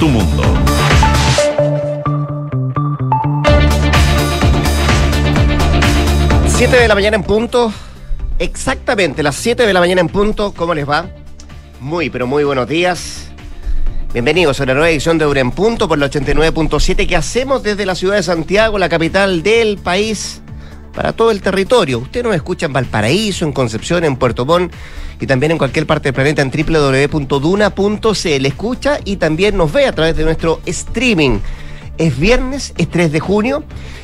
tu mundo. Siete de la mañana en punto. Exactamente, las 7 de la mañana en punto. ¿Cómo les va? Muy, pero muy buenos días. Bienvenidos a la nueva edición de Euro en Punto por la 89.7 que hacemos desde la ciudad de Santiago, la capital del país, para todo el territorio. Usted nos escucha en Valparaíso, en Concepción, en Puerto Montt y también en cualquier parte del planeta en www.duna.cl. Escucha y también nos ve a través de nuestro streaming. Es viernes, es 3 de junio,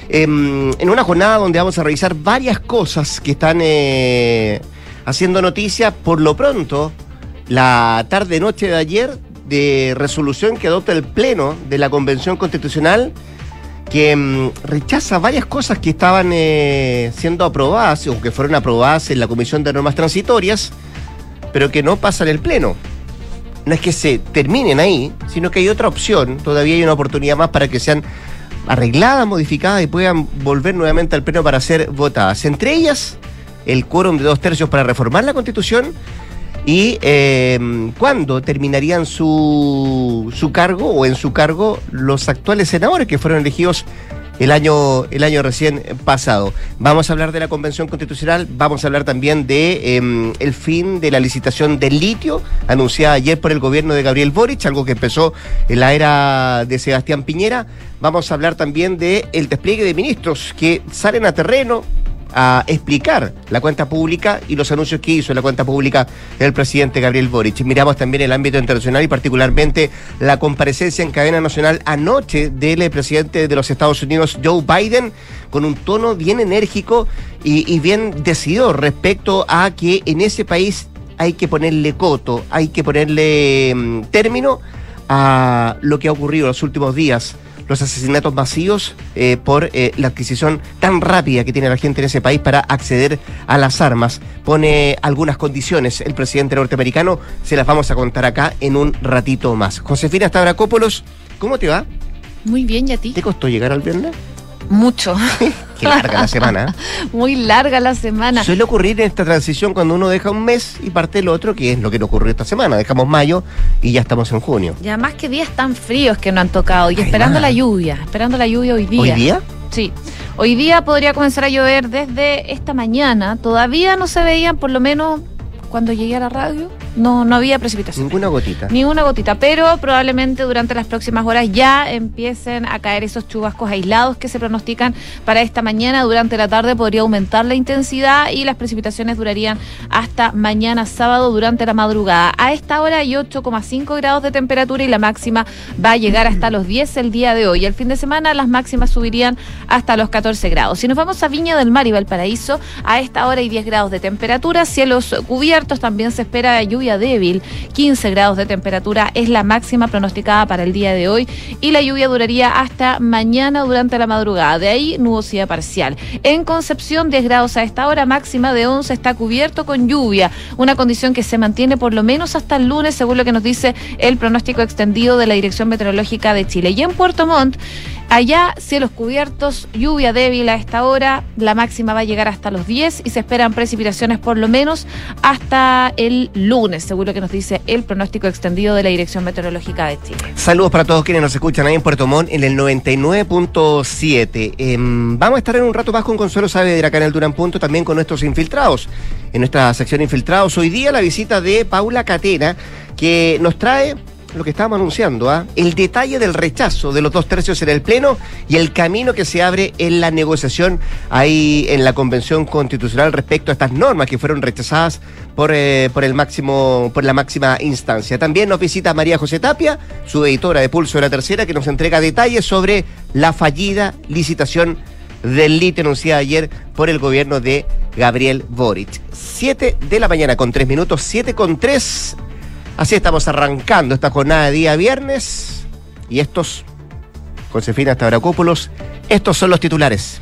em, en una jornada donde vamos a revisar varias cosas que están eh, haciendo noticia. Por lo pronto, la tarde-noche de ayer, de resolución que adopta el Pleno de la Convención Constitucional, que em, rechaza varias cosas que estaban eh, siendo aprobadas o que fueron aprobadas en la Comisión de Normas Transitorias, pero que no pasan el Pleno no es que se terminen ahí, sino que hay otra opción, todavía hay una oportunidad más para que sean arregladas, modificadas y puedan volver nuevamente al Pleno para ser votadas. Entre ellas, el quórum de dos tercios para reformar la Constitución y eh, cuándo terminarían su, su cargo o en su cargo los actuales senadores que fueron elegidos el año, el año recién pasado. Vamos a hablar de la Convención Constitucional, vamos a hablar también de em, el fin de la licitación del litio, anunciada ayer por el gobierno de Gabriel Boric, algo que empezó en la era de Sebastián Piñera. Vamos a hablar también de el despliegue de ministros que salen a terreno, a explicar la cuenta pública y los anuncios que hizo la cuenta pública el presidente Gabriel Boric. Miramos también el ámbito internacional y particularmente la comparecencia en cadena nacional anoche del presidente de los Estados Unidos, Joe Biden, con un tono bien enérgico y, y bien decidido respecto a que en ese país hay que ponerle coto, hay que ponerle mm, término a lo que ha ocurrido en los últimos días los asesinatos masivos eh, por eh, la adquisición tan rápida que tiene la gente en ese país para acceder a las armas. Pone algunas condiciones el presidente norteamericano, se las vamos a contar acá en un ratito más. Josefina Stavrakopoulos, ¿cómo te va? Muy bien, ¿y a ti? ¿Te costó llegar al viernes? Mucho. Qué larga la semana. Muy larga la semana. Suele ocurrir en esta transición cuando uno deja un mes y parte el otro, que es lo que nos ocurrió esta semana. Dejamos mayo y ya estamos en junio. Y además que días tan fríos que no han tocado. Y esperando la lluvia, esperando la lluvia hoy día. ¿Hoy día? Sí. Hoy día podría comenzar a llover desde esta mañana. Todavía no se veían por lo menos cuando llegué a la radio no, no había precipitación. Ninguna gotita. Ni una gotita, pero probablemente durante las próximas horas ya empiecen a caer esos chubascos aislados que se pronostican para esta mañana. Durante la tarde podría aumentar la intensidad y las precipitaciones durarían hasta mañana sábado durante la madrugada. A esta hora hay 8,5 grados de temperatura y la máxima va a llegar hasta los 10 el día de hoy. El fin de semana las máximas subirían hasta los 14 grados. Si nos vamos a Viña del Mar y Valparaíso, a esta hora hay 10 grados de temperatura, cielos cubiertos, también se espera lluvia débil, 15 grados de temperatura es la máxima pronosticada para el día de hoy y la lluvia duraría hasta mañana durante la madrugada. De ahí nubosidad parcial. En Concepción 10 grados a esta hora, máxima de 11 está cubierto con lluvia, una condición que se mantiene por lo menos hasta el lunes según lo que nos dice el pronóstico extendido de la Dirección Meteorológica de Chile. Y en Puerto Montt Allá, cielos cubiertos, lluvia débil a esta hora, la máxima va a llegar hasta los 10 y se esperan precipitaciones por lo menos hasta el lunes, seguro que nos dice el pronóstico extendido de la Dirección Meteorológica de Chile. Saludos para todos quienes nos escuchan ahí en Puerto Montt en el 99.7. Em, vamos a estar en un rato más con Consuelo Saavedra acá en el Durán Punto, también con nuestros infiltrados. En nuestra sección infiltrados, hoy día la visita de Paula Catena, que nos trae lo que estábamos anunciando, ¿ah? el detalle del rechazo de los dos tercios en el Pleno y el camino que se abre en la negociación ahí en la Convención Constitucional respecto a estas normas que fueron rechazadas por, eh, por, el máximo, por la máxima instancia. También nos visita María José Tapia, su editora de Pulso de la Tercera, que nos entrega detalles sobre la fallida licitación del litio anunciada ayer por el gobierno de Gabriel Boric. Siete de la mañana con tres minutos, siete con tres Así estamos arrancando esta jornada de día viernes. Y estos, Josefina Stavrakopoulos, estos son los titulares.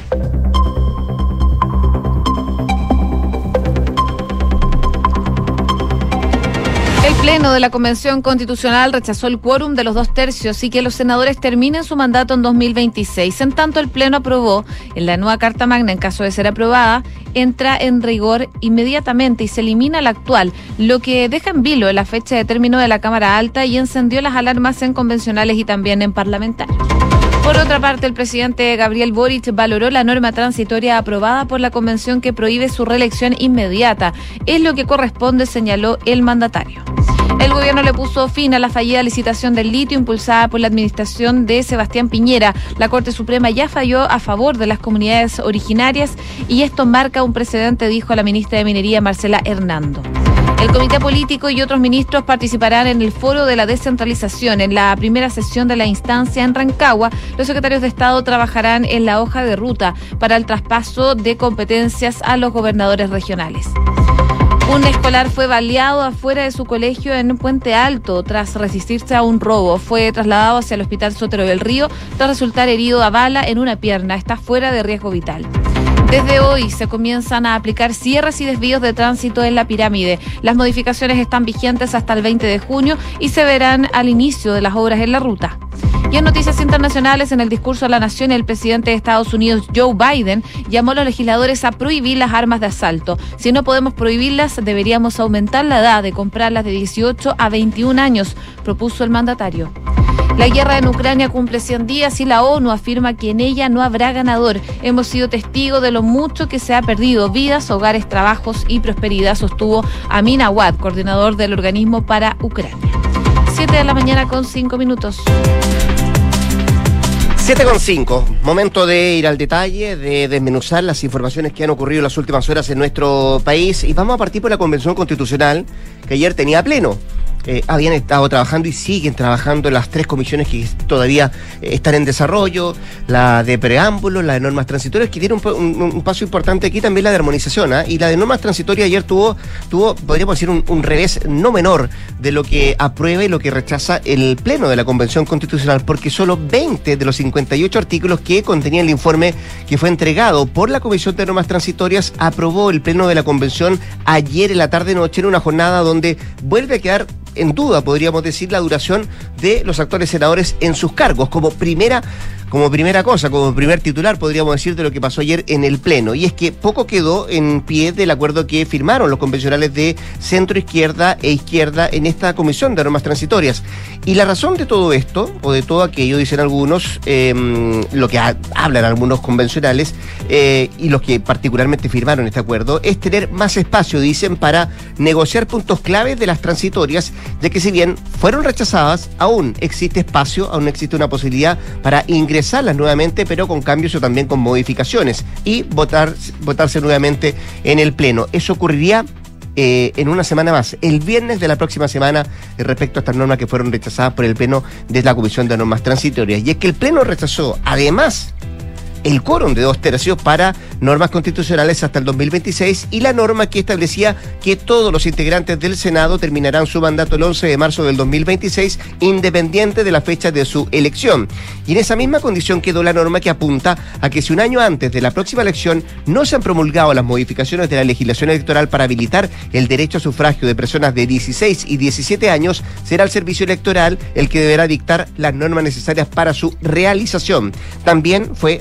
Pleno de la Convención Constitucional rechazó el quórum de los dos tercios y que los senadores terminen su mandato en 2026. En tanto, el Pleno aprobó en la nueva Carta Magna, en caso de ser aprobada, entra en rigor inmediatamente y se elimina la actual, lo que deja en vilo la fecha de término de la Cámara Alta y encendió las alarmas en convencionales y también en parlamentarios. Por otra parte, el presidente Gabriel Boric valoró la norma transitoria aprobada por la convención que prohíbe su reelección inmediata. Es lo que corresponde, señaló el mandatario. El gobierno le puso fin a la fallida licitación del litio impulsada por la administración de Sebastián Piñera. La Corte Suprema ya falló a favor de las comunidades originarias y esto marca un precedente, dijo la ministra de Minería Marcela Hernando. El comité político y otros ministros participarán en el foro de la descentralización. En la primera sesión de la instancia en Rancagua, los secretarios de Estado trabajarán en la hoja de ruta para el traspaso de competencias a los gobernadores regionales. Un escolar fue baleado afuera de su colegio en Puente Alto tras resistirse a un robo. Fue trasladado hacia el Hospital Sotero del Río tras resultar herido a bala en una pierna. Está fuera de riesgo vital. Desde hoy se comienzan a aplicar cierres y desvíos de tránsito en la pirámide. Las modificaciones están vigentes hasta el 20 de junio y se verán al inicio de las obras en la ruta. Y en noticias internacionales, en el discurso a la nación, el presidente de Estados Unidos, Joe Biden, llamó a los legisladores a prohibir las armas de asalto. Si no podemos prohibirlas, deberíamos aumentar la edad de comprarlas de 18 a 21 años, propuso el mandatario. La guerra en Ucrania cumple 100 días y la ONU afirma que en ella no habrá ganador. Hemos sido testigos de lo mucho que se ha perdido, vidas, hogares, trabajos y prosperidad, sostuvo Amin Awad, coordinador del organismo para Ucrania. 7 de la mañana con 5 minutos. 7 con 5, momento de ir al detalle, de desmenuzar las informaciones que han ocurrido en las últimas horas en nuestro país y vamos a partir por la Convención Constitucional que ayer tenía pleno. Eh, habían estado trabajando y siguen trabajando las tres comisiones que todavía eh, están en desarrollo, la de preámbulo, la de normas transitorias, que tiene un, paso importante aquí también la de armonización, ¿ah? y la de normas transitorias ayer tuvo, tuvo podríamos decir, un, revés no menor de lo que aprueba y lo que rechaza el Pleno de la Convención Constitucional, porque solo 20 de los 58 artículos que contenía el informe que fue entregado por la Comisión de Normas Transitorias aprobó el Pleno de la Convención ayer en la tarde-noche en una jornada donde vuelve a quedar en duda, podríamos decir, la duración de los actuales senadores en sus cargos, como primera como primera cosa, como primer titular, podríamos decir, de lo que pasó ayer en el Pleno. Y es que poco quedó en pie del acuerdo que firmaron los convencionales de centro izquierda e izquierda en esta comisión de normas transitorias. Y la razón de todo esto, o de todo aquello, dicen algunos, em, lo que hablan algunos convencionales, eh, y los que particularmente firmaron este acuerdo, es tener más espacio, dicen, para negociar puntos claves de las transitorias, ya que si bien fueron rechazadas, aún existe espacio, aún existe una posibilidad para ingresar salas nuevamente, pero con cambios o también con modificaciones y votar, votarse nuevamente en el Pleno. Eso ocurriría eh, en una semana más, el viernes de la próxima semana, respecto a estas normas que fueron rechazadas por el Pleno de la Comisión de Normas Transitorias. Y es que el Pleno rechazó, además el quórum de dos tercios para normas constitucionales hasta el 2026 y la norma que establecía que todos los integrantes del Senado terminarán su mandato el 11 de marzo del 2026, independiente de la fecha de su elección. Y en esa misma condición quedó la norma que apunta a que si un año antes de la próxima elección no se han promulgado las modificaciones de la legislación electoral para habilitar el derecho a sufragio de personas de 16 y 17 años, será el servicio electoral el que deberá dictar las normas necesarias para su realización. También fue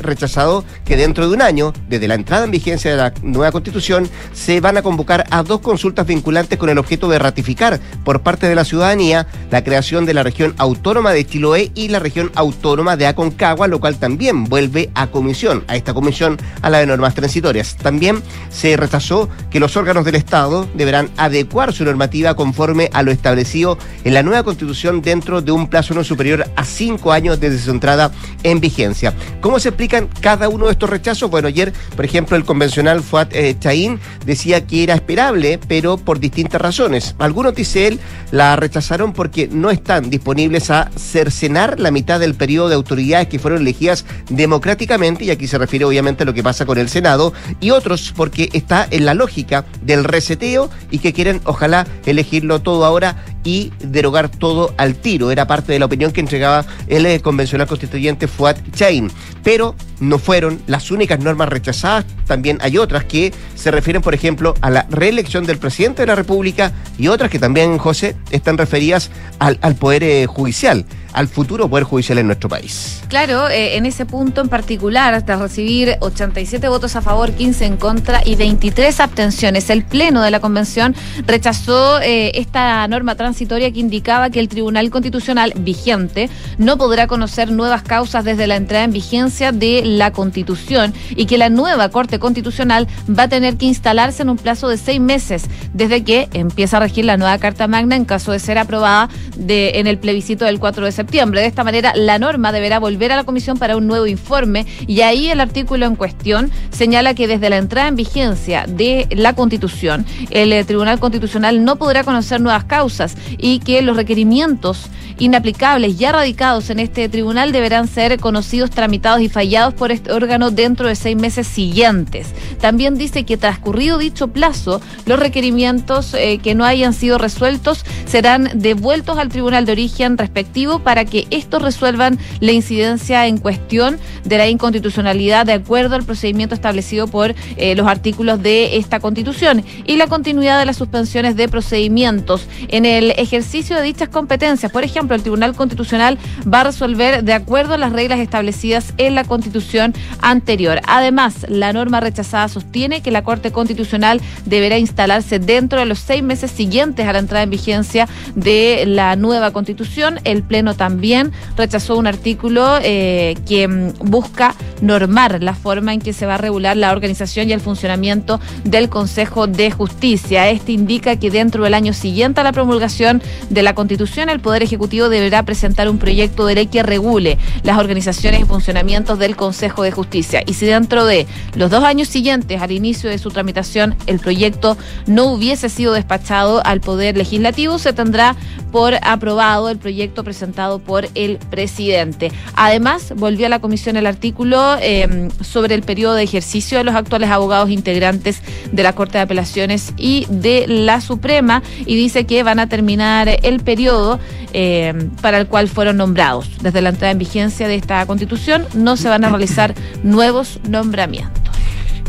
que dentro de un año, desde la entrada en vigencia de la nueva constitución, se van a convocar a dos consultas vinculantes con el objeto de ratificar por parte de la ciudadanía la creación de la región autónoma de Chiloé y la región autónoma de Aconcagua, lo cual también vuelve a comisión, a esta comisión, a la de normas transitorias. También se rechazó que los órganos del Estado deberán adecuar su normativa conforme a lo establecido en la nueva constitución dentro de un plazo no superior a cinco años desde su entrada en vigencia. ¿Cómo se explican cada uno de estos rechazos. Bueno, ayer, por ejemplo, el convencional Fuad eh, Chaín decía que era esperable, pero por distintas razones. Algunos, dice él, la rechazaron porque no están disponibles a cercenar la mitad del periodo de autoridades que fueron elegidas democráticamente, y aquí se refiere obviamente a lo que pasa con el Senado, y otros porque está en la lógica del reseteo y que quieren, ojalá, elegirlo todo ahora y derogar todo al tiro. Era parte de la opinión que entregaba el eh, convencional constituyente Fuad Chain. Pero no fueron las únicas normas rechazadas, también hay otras que se refieren, por ejemplo, a la reelección del presidente de la República y otras que también, José, están referidas al, Poder eh, Judicial al futuro Poder Judicial en nuestro país. Claro, eh, en ese punto en particular, hasta recibir 87 votos a favor, 15 en contra y 23 abstenciones, el Pleno de la Convención rechazó eh, esta norma transitoria que indicaba que el Tribunal Constitucional vigente no podrá conocer nuevas causas desde la entrada en vigencia de la Constitución y que la nueva Corte Constitucional va a tener que instalarse en un plazo de seis meses desde que empieza a regir la nueva Carta Magna en caso de ser aprobada en el plebiscito del 4 de septiembre de esta manera, la norma deberá volver a la comisión para un nuevo informe y ahí el artículo en cuestión señala que desde la entrada en vigencia de la Constitución, el eh, Tribunal Constitucional no podrá conocer nuevas causas y que los requerimientos inaplicables ya radicados en este tribunal deberán ser conocidos, tramitados y fallados por este órgano dentro de seis meses siguientes. También dice que transcurrido dicho plazo, los requerimientos eh, que no hayan sido resueltos serán devueltos al tribunal de origen respectivo para para que estos resuelvan la incidencia en cuestión de la inconstitucionalidad de acuerdo al procedimiento establecido por eh, los artículos de esta Constitución y la continuidad de las suspensiones de procedimientos en el ejercicio de dichas competencias. Por ejemplo, el Tribunal Constitucional va a resolver de acuerdo a las reglas establecidas en la Constitución anterior. Además, la norma rechazada sostiene que la Corte Constitucional deberá instalarse dentro de los seis meses siguientes a la entrada en vigencia de la nueva Constitución. El Pleno también rechazó un artículo eh, que busca normar la forma en que se va a regular la organización y el funcionamiento del Consejo de Justicia. Este indica que dentro del año siguiente a la promulgación de la Constitución, el Poder Ejecutivo deberá presentar un proyecto de ley que regule las organizaciones y funcionamientos del Consejo de Justicia. Y si dentro de los dos años siguientes al inicio de su tramitación el proyecto no hubiese sido despachado al Poder Legislativo, se tendrá por aprobado el proyecto presentado por el presidente. Además, volvió a la comisión el artículo em, sobre el periodo de ejercicio de los actuales abogados integrantes de la Corte de Apelaciones y de la Suprema y dice que van a terminar el periodo em, para el cual fueron nombrados. Desde la entrada en vigencia de esta constitución no se van a realizar nuevos nombramientos.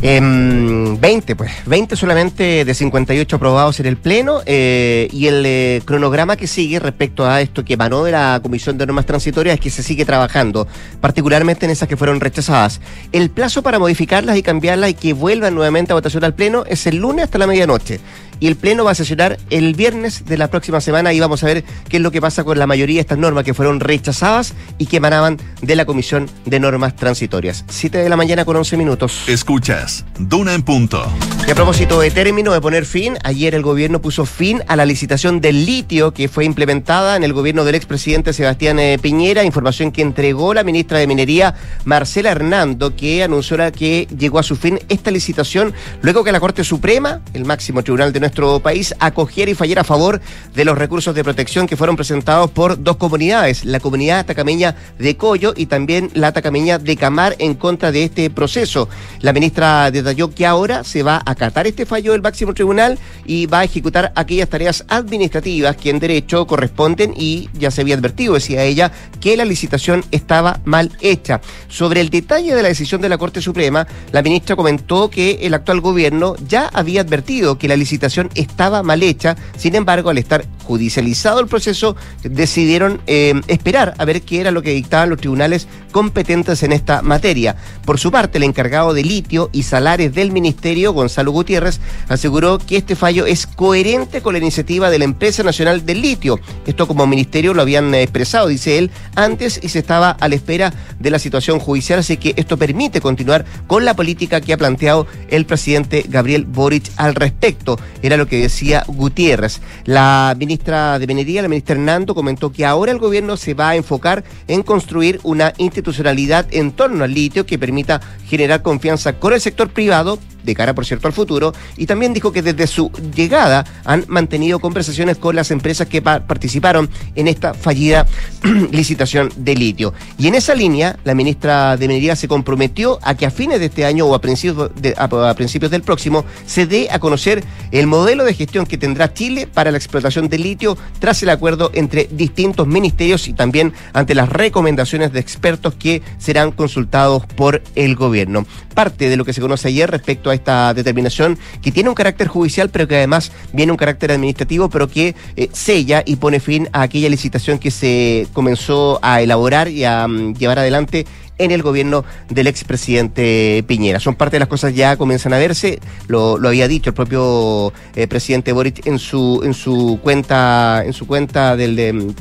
20, em, pues, 20 solamente de 58 aprobados en el Pleno eh, y el eh, cronograma que sigue respecto a esto que emanó de la Comisión de Normas Transitorias es que se sigue trabajando, particularmente en esas que fueron rechazadas. El plazo para modificarlas y cambiarlas y que vuelvan nuevamente a votación al Pleno es el lunes hasta la medianoche y el Pleno va a sesionar el viernes de la próxima semana y vamos a ver qué es lo que pasa con la mayoría de estas normas que fueron rechazadas y que emanaban de la Comisión de Normas Transitorias. 7 de la mañana con 11 minutos. Escuchas, Duna en punto. Y a propósito de término de poner fin, ayer el gobierno puso fin a la licitación del litio que fue implementada en el gobierno del expresidente Sebastián eh, Piñera, información que entregó la ministra de Minería Marcela Hernando, que anunció que llegó a su fin esta licitación luego que la Corte Suprema, el máximo tribunal de nuestro país acogiera y fallara a favor de los recursos de protección que fueron presentados por dos comunidades, la comunidad atacameña de Coyo y también la atacameña de Camar en contra de este proceso. La ministra detalló que ahora se va a acatar este fallo del máximo tribunal y va a ejecutar aquellas tareas administrativas que en derecho corresponden y ya se había advertido, decía ella, que la licitación estaba mal hecha. Sobre el detalle de la decisión de la Corte Suprema, la ministra comentó que el actual gobierno ya había advertido que la licitación estaba mal hecha, sin embargo, al estar judicializado el proceso, decidieron eh, esperar a ver qué era lo que dictaban los tribunales competentes en esta materia. Por su parte, el encargado de litio y salares del ministerio, Gonzalo Gutiérrez, aseguró que este fallo es coherente con la iniciativa de la empresa nacional del litio. Esto como ministerio lo habían expresado, dice él, antes y se estaba a la espera de la situación judicial, así que esto permite continuar con la política que ha planteado el presidente Gabriel Boric al respecto era lo que decía Gutiérrez. La ministra de Minería, la ministra Hernando, comentó que ahora el gobierno se va a enfocar en construir una institucionalidad en torno al litio que permita generar confianza con el sector privado de cara, por cierto, al futuro, y también dijo que desde su llegada han mantenido conversaciones con las empresas que participaron en esta fallida licitación de litio. Y en esa línea, la ministra de Minería se comprometió a que a fines de este año o a principios, a principios del próximo se dé a conocer el modelo de gestión que tendrá Chile para la explotación de litio tras el acuerdo entre distintos ministerios y también ante las recomendaciones de expertos que serán consultados por el gobierno. Parte de lo que se conoce ayer respecto a esta determinación que tiene un carácter judicial pero que además viene un carácter administrativo pero que eh, sella y pone fin a aquella licitación que se comenzó a elaborar y a mm, llevar adelante en el gobierno del expresidente Piñera. Son parte de las cosas ya comienzan a verse, lo, había dicho el propio eh, presidente Boric en su, en su cuenta, en su cuenta del de,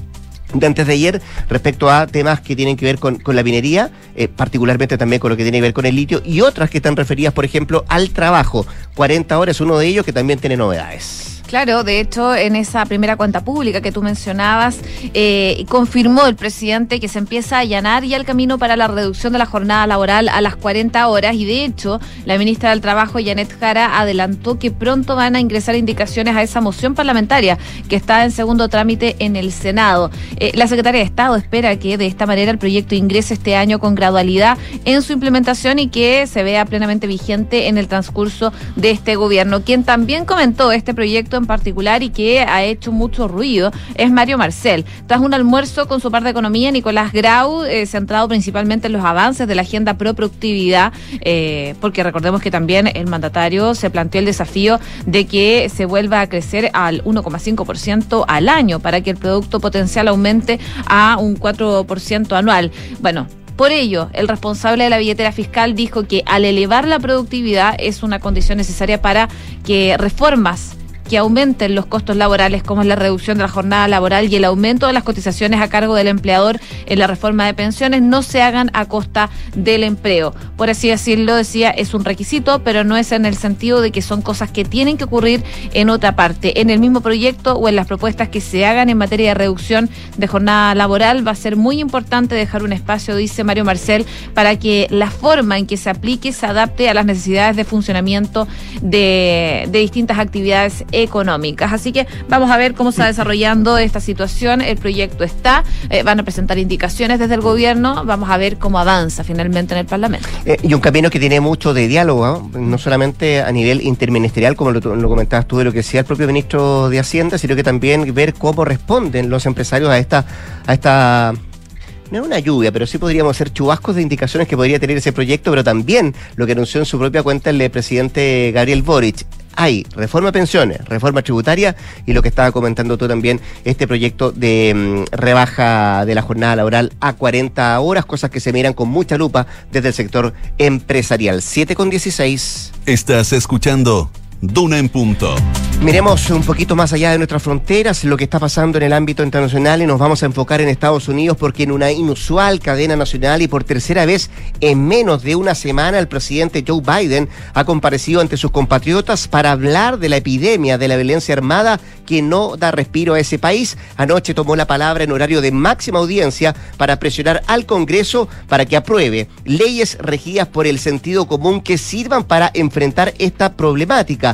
antes de ayer respecto a temas que tienen que ver con, la minería, eh, particularmente también con lo que tiene que ver con el litio y otras que están referidas, por ejemplo, al trabajo. 40 horas, uno de ellos que también tiene novedades. Claro, de hecho, en esa primera cuenta pública que tú mencionabas, eh, confirmó el presidente que se empieza a allanar ya el camino para la reducción de la jornada laboral a las 40 horas y de hecho, la ministra del Trabajo, Janet Jara, adelantó que pronto van a ingresar indicaciones a esa moción parlamentaria que está en segundo trámite en el Senado. Eh, la secretaria de Estado espera que de esta manera el proyecto ingrese este año con gradualidad en su implementación y que se vea plenamente vigente en el transcurso de este gobierno. Quien también comentó este proyecto en particular y que ha hecho mucho ruido es Mario Marcel. Tras un almuerzo con su par de economía, Nicolás Grau, eh, centrado principalmente en los avances de la agenda pro productividad, eh, porque recordemos que también el mandatario se planteó el desafío de que se vuelva a crecer al 1,5% al año para que el producto potencial aumente a un 4% anual. Bueno, por ello, el responsable de la billetera fiscal dijo que al elevar la productividad es una condición necesaria para que reformas que aumenten los costos laborales, como es la reducción de la jornada laboral y el aumento de las cotizaciones a cargo del empleador en la reforma de pensiones, no se hagan a costa del empleo. Por así decirlo, decía, es un requisito, pero no es en el sentido de que son cosas que tienen que ocurrir en otra parte. En el mismo proyecto o en las propuestas que se hagan en materia de reducción de jornada laboral, va a ser muy importante dejar un espacio, dice Mario Marcel, para que la forma en que se aplique se adapte a las necesidades de funcionamiento de, de distintas actividades económicas. Así que vamos a ver cómo se está desarrollando esta situación. El proyecto está, eh, van a presentar indicaciones desde el gobierno, vamos a ver cómo avanza finalmente en el Parlamento. Eh, y un camino que tiene mucho de diálogo, no solamente a nivel interministerial, como lo, comentabas tú de lo que decía el propio ministro de Hacienda, sino que también ver cómo responden los empresarios a esta, a esta no es una lluvia, pero sí podríamos hacer chubascos de indicaciones que podría tener ese proyecto, pero también lo que anunció en su propia cuenta el presidente Gabriel Boric hay reforma pensiones, reforma tributaria y lo que estaba comentando tú también, este proyecto de mm, rebaja de la jornada laboral a 40 horas, cosas que se miran con mucha lupa desde el sector empresarial. 7 con 16. Estás escuchando Duna en punto. Miremos un poquito más allá de nuestras fronteras, lo que está pasando en el ámbito internacional y nos vamos a enfocar en Estados Unidos porque en una inusual cadena nacional y por tercera vez en menos de una semana el presidente Joe Biden ha comparecido ante sus compatriotas para hablar de la epidemia de la violencia armada que no da respiro a ese país. Anoche tomó la palabra en horario de máxima audiencia para presionar al Congreso para que apruebe leyes regidas por el sentido común que sirvan para enfrentar esta problemática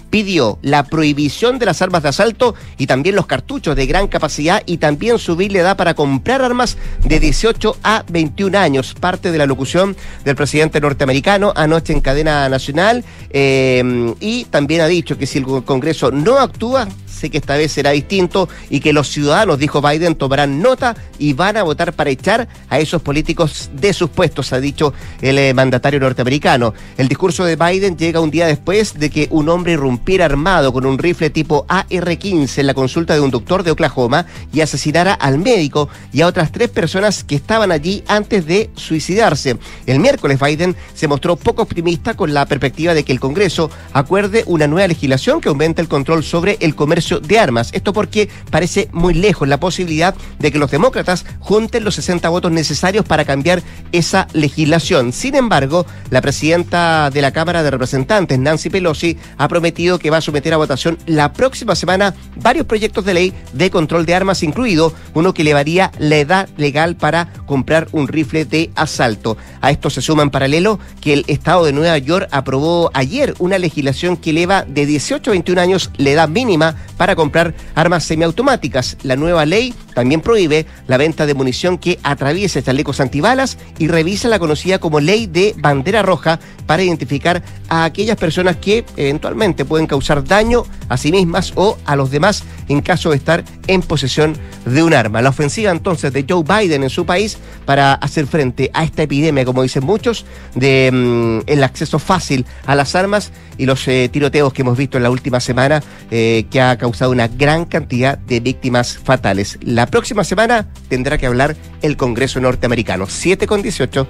pidió la prohibición de las armas de asalto y también los cartuchos de gran capacidad y también subir la edad para comprar armas de 18 a 21 años. Parte de la locución del presidente norteamericano anoche en cadena nacional eh, y también ha dicho que si el Congreso no actúa, sé que esta vez será distinto y que los ciudadanos, dijo Biden, tomarán nota y van a votar para echar a esos políticos de sus puestos, ha dicho el eh, mandatario norteamericano. El discurso de Biden llega un día después de que un hombre irrumpiera armado con un rifle tipo AR-15 en la consulta de un doctor de Oklahoma y asesinara al médico y a otras tres personas que estaban allí antes de suicidarse. El miércoles Biden se mostró poco optimista con la perspectiva de que el Congreso acuerde una nueva legislación que aumente el control sobre el comercio de armas. Esto porque parece muy lejos la posibilidad de que los demócratas junten los 60 votos necesarios para cambiar esa legislación. Sin embargo, la presidenta de la Cámara de Representantes, Nancy Pelosi, ha prometido que va a someter a votación la próxima semana varios proyectos de ley de control de armas, incluido uno que elevaría la edad legal para comprar un rifle de asalto. A esto se suma en paralelo que el Estado de Nueva York aprobó ayer una legislación que eleva de 18 a 21 años la edad mínima para comprar armas semiautomáticas. La nueva ley también prohíbe la venta de munición que atraviese chalecos antibalas y revisa la conocida como ley de bandera roja para identificar a aquellas personas que eventualmente pueden causar daño a sí mismas o a los demás en caso de estar en posesión de un arma. La ofensiva entonces de Joe Biden en su país para hacer frente a esta epidemia, como dicen muchos, de mm, acceso fácil a las armas y los eh, tiroteos que hemos visto en la última semana eh, que ha causado una gran cantidad de víctimas fatales. La próxima semana tendrá que hablar el Congreso norteamericano. 7 con 18.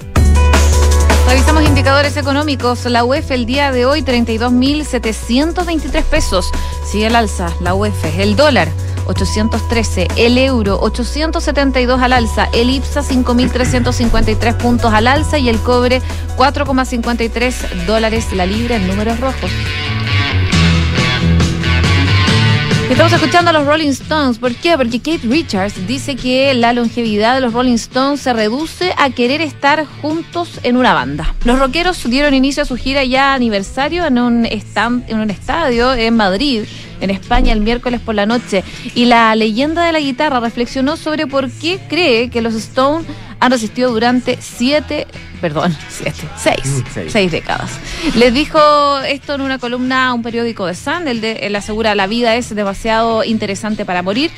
Revisamos indicadores económicos. La UEF el día de hoy 32.723 pesos. Sigue el alza. La UEF. El dólar 813. El euro 872 al alza. El IPSA 5.353 puntos al alza. Y el cobre 4,53 dólares la libra en números rojos. Estamos escuchando a los Rolling Stones. ¿Por qué? Porque Kate Richards dice que la longevidad de los Rolling Stones se reduce a querer estar juntos en una banda. Los rockeros dieron inicio a su gira ya aniversario en un, stand, en un estadio en Madrid en España el miércoles por la noche y la leyenda de la guitarra reflexionó sobre por qué cree que los Stones han resistido durante siete, perdón, siete, seis, seis, décadas. Les dijo esto en una columna a un periódico de Sun, el de, él asegura la vida es demasiado interesante para morir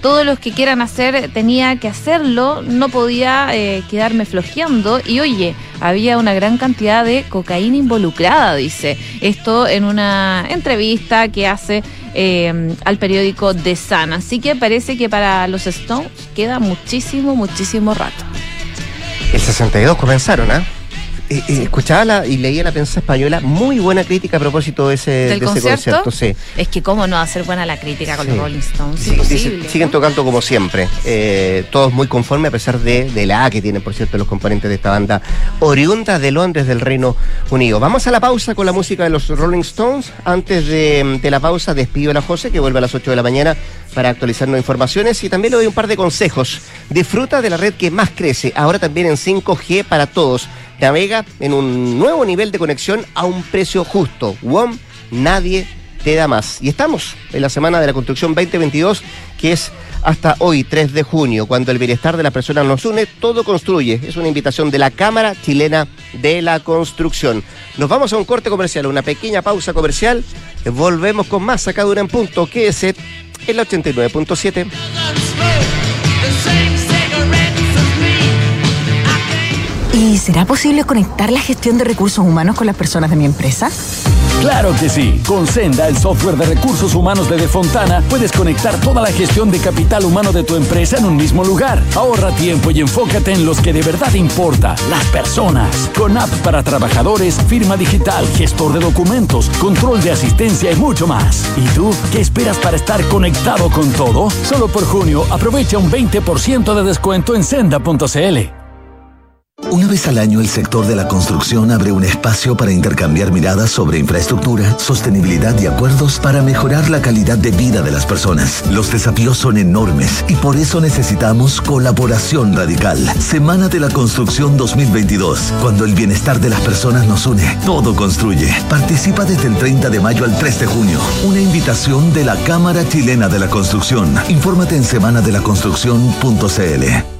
todos los que quieran hacer tenía que hacerlo, no podía eh, quedarme flojeando y oye, había una gran cantidad de cocaína involucrada, dice. Esto en una entrevista que hace eh, al periódico The Sun. Así que parece que para los Stones queda muchísimo, muchísimo rato. El 62 comenzaron, ¿ah? Eh, eh, escuchaba la, y leía la prensa española, muy buena crítica a propósito de ese, de ese concierto. Sí. Es que cómo no hacer buena la crítica con los Rolling Stones. Sí, siguen tocando como siempre, eh, todos muy conformes a pesar de, de, la A que tienen, por cierto, los componentes de esta banda oriunda de Londres del Reino Unido. Vamos a la pausa con la música de los Rolling Stones. Antes de, de la pausa despido a la José, que vuelve a las 8 de la mañana para actualizarnos informaciones y también le doy un par de consejos. Disfruta de la red que más crece, ahora también en 5G para todos navega en un nuevo nivel de conexión a un precio justo. WOM, nadie te da más. Y estamos en la semana de la construcción 2022, que es hasta hoy, 3 de junio, cuando el bienestar de las personas nos une, todo construye. Es una invitación de la Cámara Chilena de la Construcción. Nos vamos a un corte comercial, una pequeña pausa comercial. Volvemos con más acá en punto, que el 89.7. ¿Y será posible conectar la gestión de recursos humanos con las personas de mi empresa? Claro que sí. Con Senda, el software de recursos humanos de Defontana, puedes conectar toda la gestión de capital humano de tu empresa en un mismo lugar. Ahorra tiempo y enfócate en los que de verdad importa, las personas. Con app para trabajadores, firma digital, gestor de documentos, control de asistencia y mucho más. ¿Y tú qué esperas para estar conectado con todo? Solo por junio aprovecha un 20% de descuento en senda.cl. Una vez al año el sector de la construcción abre un espacio para intercambiar miradas sobre infraestructura, sostenibilidad y acuerdos para mejorar la calidad de vida de las personas. Los desafíos son enormes y por eso necesitamos colaboración radical. Semana de la Construcción 2022. Cuando el bienestar de las personas nos une, todo construye. Participa desde el 30 de mayo al 3 de junio. Una invitación de la Cámara Chilena de la Construcción. Infórmate en semanadelaconstrucción.cl.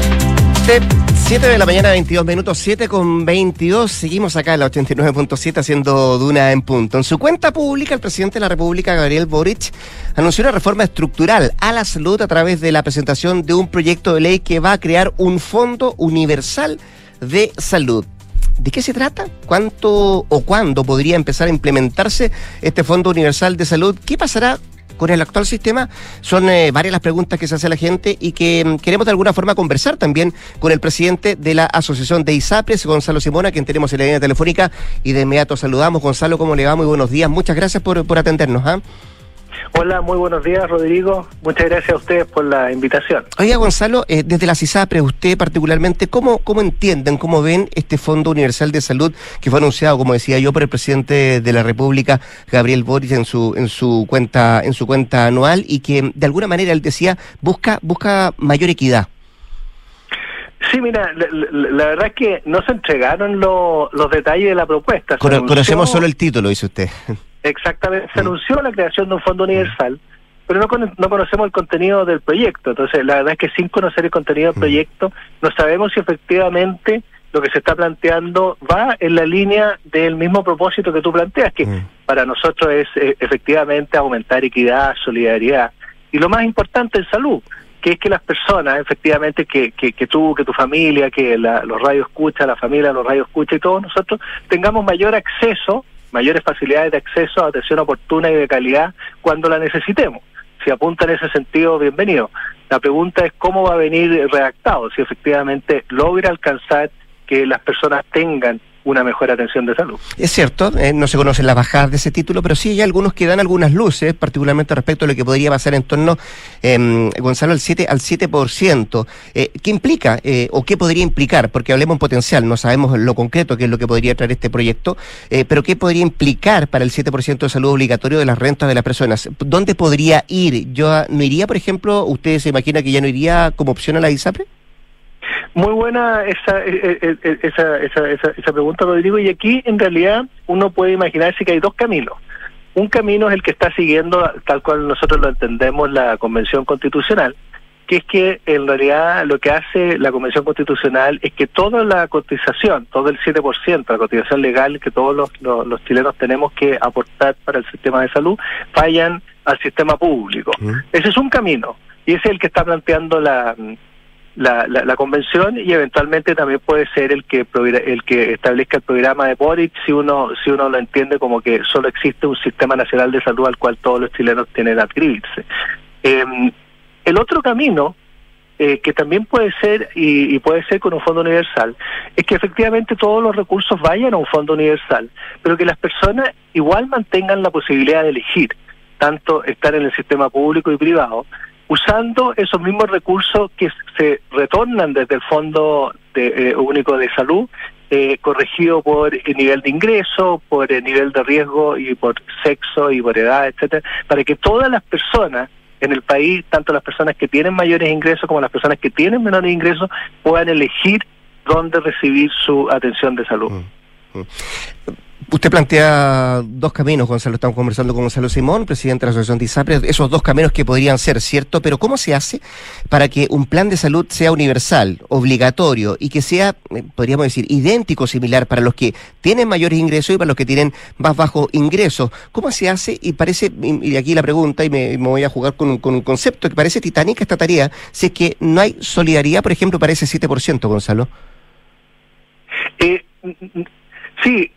7 de la mañana, 22 minutos, 7 con 22. Seguimos acá en la 89.7 haciendo Duna en punto. En su cuenta pública, el presidente de la República, Gabriel Boric, anunció una reforma estructural a la salud a través de la presentación de un proyecto de ley que va a crear un fondo universal de salud. ¿De qué se trata? ¿Cuánto o cuándo podría empezar a implementarse este Fondo Universal de Salud? ¿Qué pasará con el actual sistema? Son eh, varias las preguntas que se hace la gente y que mm, queremos de alguna forma conversar también con el presidente de la Asociación de ISAPRES, Gonzalo Simona, quien tenemos en la línea telefónica y de inmediato saludamos. Gonzalo, ¿cómo le va? Muy buenos días. Muchas gracias por, atendernos. ¿ah? Hola, muy buenos días, Rodrigo. Muchas gracias a ustedes por la invitación. Oiga, Gonzalo, eh, desde la CISAPRE, usted particularmente, ¿cómo, ¿cómo entienden, cómo ven este Fondo Universal de Salud que fue anunciado, como decía yo, por el presidente de la República, Gabriel Boric, en su, en su cuenta, en su cuenta anual y que de alguna manera él decía busca, busca mayor equidad? Sí, mira, la, la- la verdad es que no se entregaron lo- los detalles de la propuesta. Cono- conocemos solo el título, dice usted. Exactamente, se Mm. anunció la creación de un fondo universal, pero no, cono- no conocemos el contenido del proyecto. Entonces, la verdad es que sin conocer el contenido del Mm. proyecto, no sabemos si efectivamente lo que se está planteando va en la línea del mismo propósito que tú planteas, que Mm. para nosotros es eh, efectivamente aumentar equidad, solidaridad y lo más importante en salud, que es que las personas, efectivamente, que, que, que tú, que tu familia, que la, los radios escucha, la familia, los radios escucha y todos nosotros tengamos mayor acceso, mayores facilidades de acceso a atención oportuna y de calidad cuando la necesitemos. Si apunta en ese sentido, bienvenido. La pregunta es cómo va a venir redactado, si efectivamente logra alcanzar que las personas tengan una mejor atención de salud. Es cierto, eh, no se conocen las bajadas de ese título, pero sí hay algunos que dan algunas luces, particularmente respecto a lo que podría pasar en torno, eh, Gonzalo, al 7, al 7%. Eh, ¿Qué implica eh, o qué podría implicar? Porque hablemos en potencial, no sabemos lo concreto que es lo que podría traer este proyecto, eh, pero ¿qué podría implicar para el 7% de salud obligatorio de las rentas de las personas? ¿Dónde podría ir? ¿Yo ah, no iría, por ejemplo, usted se imagina que ya no iría como opción a la ISAPRE? Muy buena esa, eh, eh, eh, esa, esa, esa, esa pregunta, Rodrigo. Y aquí, en realidad, uno puede imaginarse que hay dos caminos. Un camino es el que está siguiendo, tal cual nosotros lo entendemos, la Convención Constitucional, que es que en realidad lo que hace la Convención Constitucional es que toda la cotización, todo el 7%, la cotización legal que todos los, los, los chilenos tenemos que aportar para el sistema de salud, vayan al sistema público. Ese es un camino y ese es el que está planteando la, la, la, la convención y eventualmente también puede ser el que el que establezca el programa de Boric si uno si uno lo entiende como que solo existe un sistema nacional de salud al cual todos los chilenos tienen que adscribirse. Eh, el otro camino eh, que también puede ser y puede ser con un fondo universal es que efectivamente todos los recursos vayan a un fondo universal, pero que las personas igual mantengan la posibilidad de elegir tanto estar en el sistema público y privado usando esos mismos recursos que se retornan desde el Fondo de, eh, Único de Salud, eh, corregido por el nivel de ingreso, por el nivel de riesgo y por sexo y por edad, etcétera, para que todas las personas en el país, tanto las personas que tienen mayores ingresos como las personas que tienen menores ingresos, puedan elegir dónde recibir su atención de salud. Usted plantea dos caminos, Gonzalo. Estamos conversando con Gonzalo Simón, presidente de la Asociación de ISAPRE. Esos dos caminos que podrían ser, ¿cierto? Pero ¿cómo se hace para que un plan de salud sea universal, obligatorio y que sea, eh, podríamos decir, idéntico, similar para los que tienen mayores ingresos y para los que tienen más bajos ingresos? ¿Cómo se hace? Y parece, y aquí la pregunta, y me, voy a jugar con con un concepto que parece titánica esta tarea, si es que no hay solidaridad, por ejemplo, para ese 7%, Gonzalo. Eh, mm, mm, sí, eh,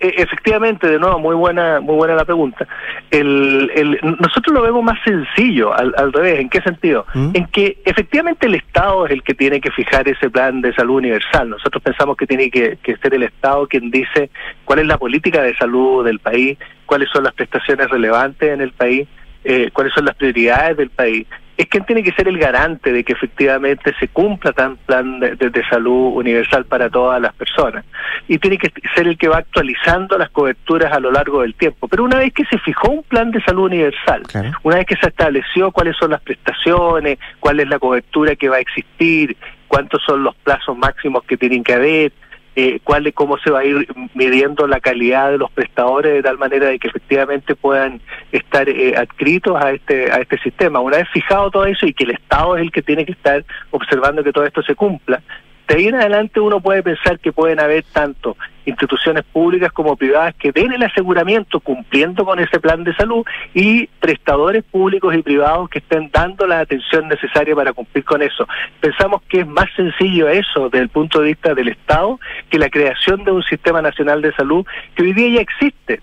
efectivamente, de nuevo, muy buena, muy buena la pregunta. El, el, nosotros lo vemos más sencillo, al, al revés. ¿En qué sentido? ¿Mm? En que efectivamente el Estado es el que tiene que fijar ese plan de salud universal. Nosotros pensamos que tiene que, que ser el Estado quien dice cuál es la política de salud del país, cuáles son las prestaciones relevantes en el país, eh, cuáles son las prioridades del país. Es quien tiene que ser el garante de que efectivamente se cumpla tan plan de, de- de salud universal para todas las personas. Y tiene que ser el que va actualizando las coberturas a lo largo del tiempo. Pero una vez que se fijó un plan de salud universal, Claro. una vez que se estableció cuáles son las prestaciones, cuál es la cobertura que va a existir, cuántos son los plazos máximos que tienen que haber, eh, cuál es cómo se va a ir midiendo la calidad de los prestadores de tal manera de que efectivamente puedan estar eh, adscritos a este a este sistema. Una vez fijado todo eso y que el Estado es el que tiene que estar observando que todo esto se cumpla, De ahí en adelante uno puede pensar que pueden haber tanto instituciones públicas como privadas que den el aseguramiento cumpliendo con ese plan de salud y prestadores públicos y privados que estén dando la atención necesaria para cumplir con eso. Pensamos que es más sencillo eso desde el punto de vista del Estado que la creación de un sistema nacional de salud que hoy día ya existe.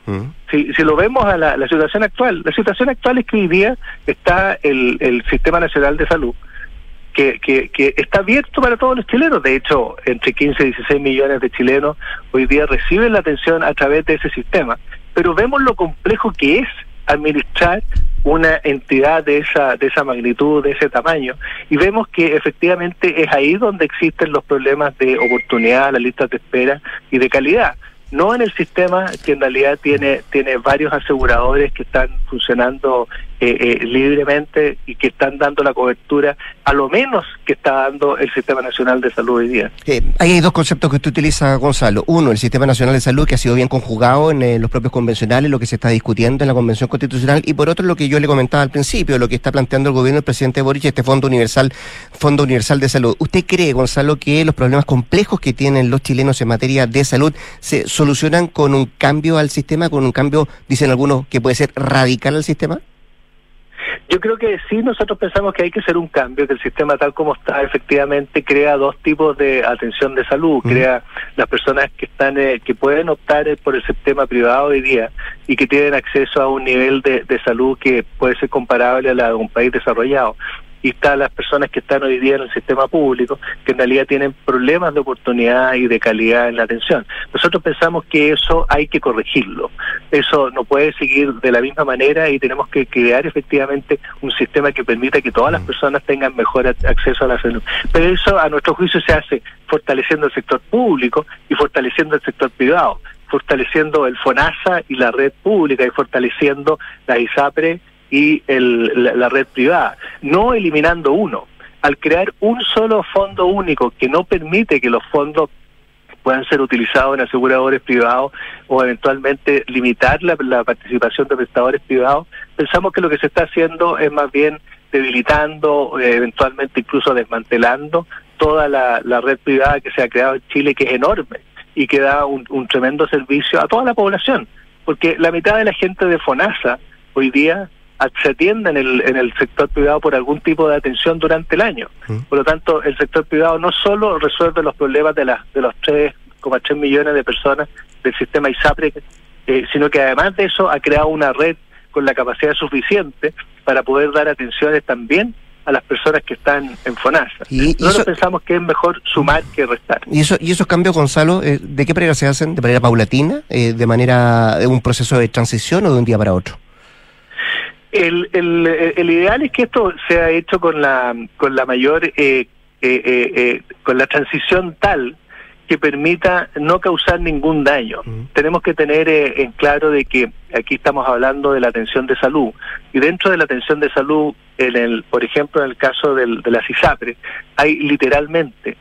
Si, si lo vemos a la, la situación actual, la situación actual es que hoy día está el, el Sistema Nacional de Salud, que, está abierto para todos los chilenos. De hecho, entre 15 y 16 millones de chilenos hoy día reciben la atención a través de ese sistema. Pero vemos lo complejo que es administrar una entidad de esa de esa magnitud, de ese tamaño, y vemos que efectivamente es ahí donde existen los problemas de oportunidad, las listas de espera y de calidad no en el sistema que en realidad tiene tiene varios aseguradores que están funcionando eh, eh, libremente y que están dando la cobertura a lo menos que está dando el Sistema Nacional de Salud hoy día. Eh, hay dos conceptos que usted utiliza, Gonzalo. Uno, el Sistema Nacional de Salud, que ha sido bien conjugado en eh, los propios convencionales, lo que se está discutiendo en la Convención Constitucional, y por otro, lo que yo le comentaba al principio, lo que está planteando el gobierno del presidente Boric, este Fondo Universal, Fondo Universal de Salud. ¿Usted cree, Gonzalo, que los problemas complejos que tienen los chilenos en materia de salud se solucionan con un cambio al sistema, con un cambio, dicen algunos, que puede ser radical al sistema? Yo creo que sí, nosotros pensamos que hay que hacer un cambio, que el sistema tal como está efectivamente crea dos tipos de atención de salud, crea las personas que están eh, que pueden optar eh, por el sistema privado hoy día y que tienen acceso a un nivel de, de salud que puede ser comparable a la de un país desarrollado y están las personas que están hoy día en el sistema público, que en realidad tienen problemas de oportunidad y de calidad en la atención. Nosotros pensamos que eso hay que corregirlo. Eso no puede seguir de la misma manera y tenemos que crear efectivamente un sistema que permita que todas las personas tengan mejor acceso a la salud. Pero eso, a nuestro juicio, se hace fortaleciendo el sector público y fortaleciendo el sector privado fortaleciendo el FONASA y la red pública y fortaleciendo la ISAPRE y el, la, la, red privada, no eliminando uno. Al crear un solo fondo único que no permite que los fondos puedan ser utilizados en aseguradores privados o eventualmente limitar la, participación de prestadores privados, pensamos que lo que se está haciendo es más bien debilitando, eh, eventualmente incluso desmantelando toda la, red privada que se ha creado en Chile, que es enorme y que da un tremendo servicio a toda la población, porque la mitad de la gente de FONASA hoy día se atienda en el, en el sector privado por algún tipo de atención durante el año. Por lo tanto, el sector privado no solo resuelve los problemas de, las de los 3,3 millones de personas del sistema ISAPRE, eh, sino que además de eso ha creado una red con la capacidad suficiente para poder dar atenciones también a las personas que están en FONASA. Y, Nosotros pensamos que es mejor sumar que restar. ¿Y, eso, y esos cambios, Gonzalo, eh, de qué manera se hacen? ¿De manera paulatina? Eh, ¿De manera de un proceso de transición o de un día para otro? El, el, el, ideal es que esto sea hecho con la con la mayor eh, eh, eh, eh con la transición tal que permita no causar ningún daño. Uh -huh. Tenemos que tener eh, en claro de que aquí estamos hablando de la atención de salud y dentro de la atención de salud, en el, por ejemplo, en el caso del, de la CISAPRE, hay literalmente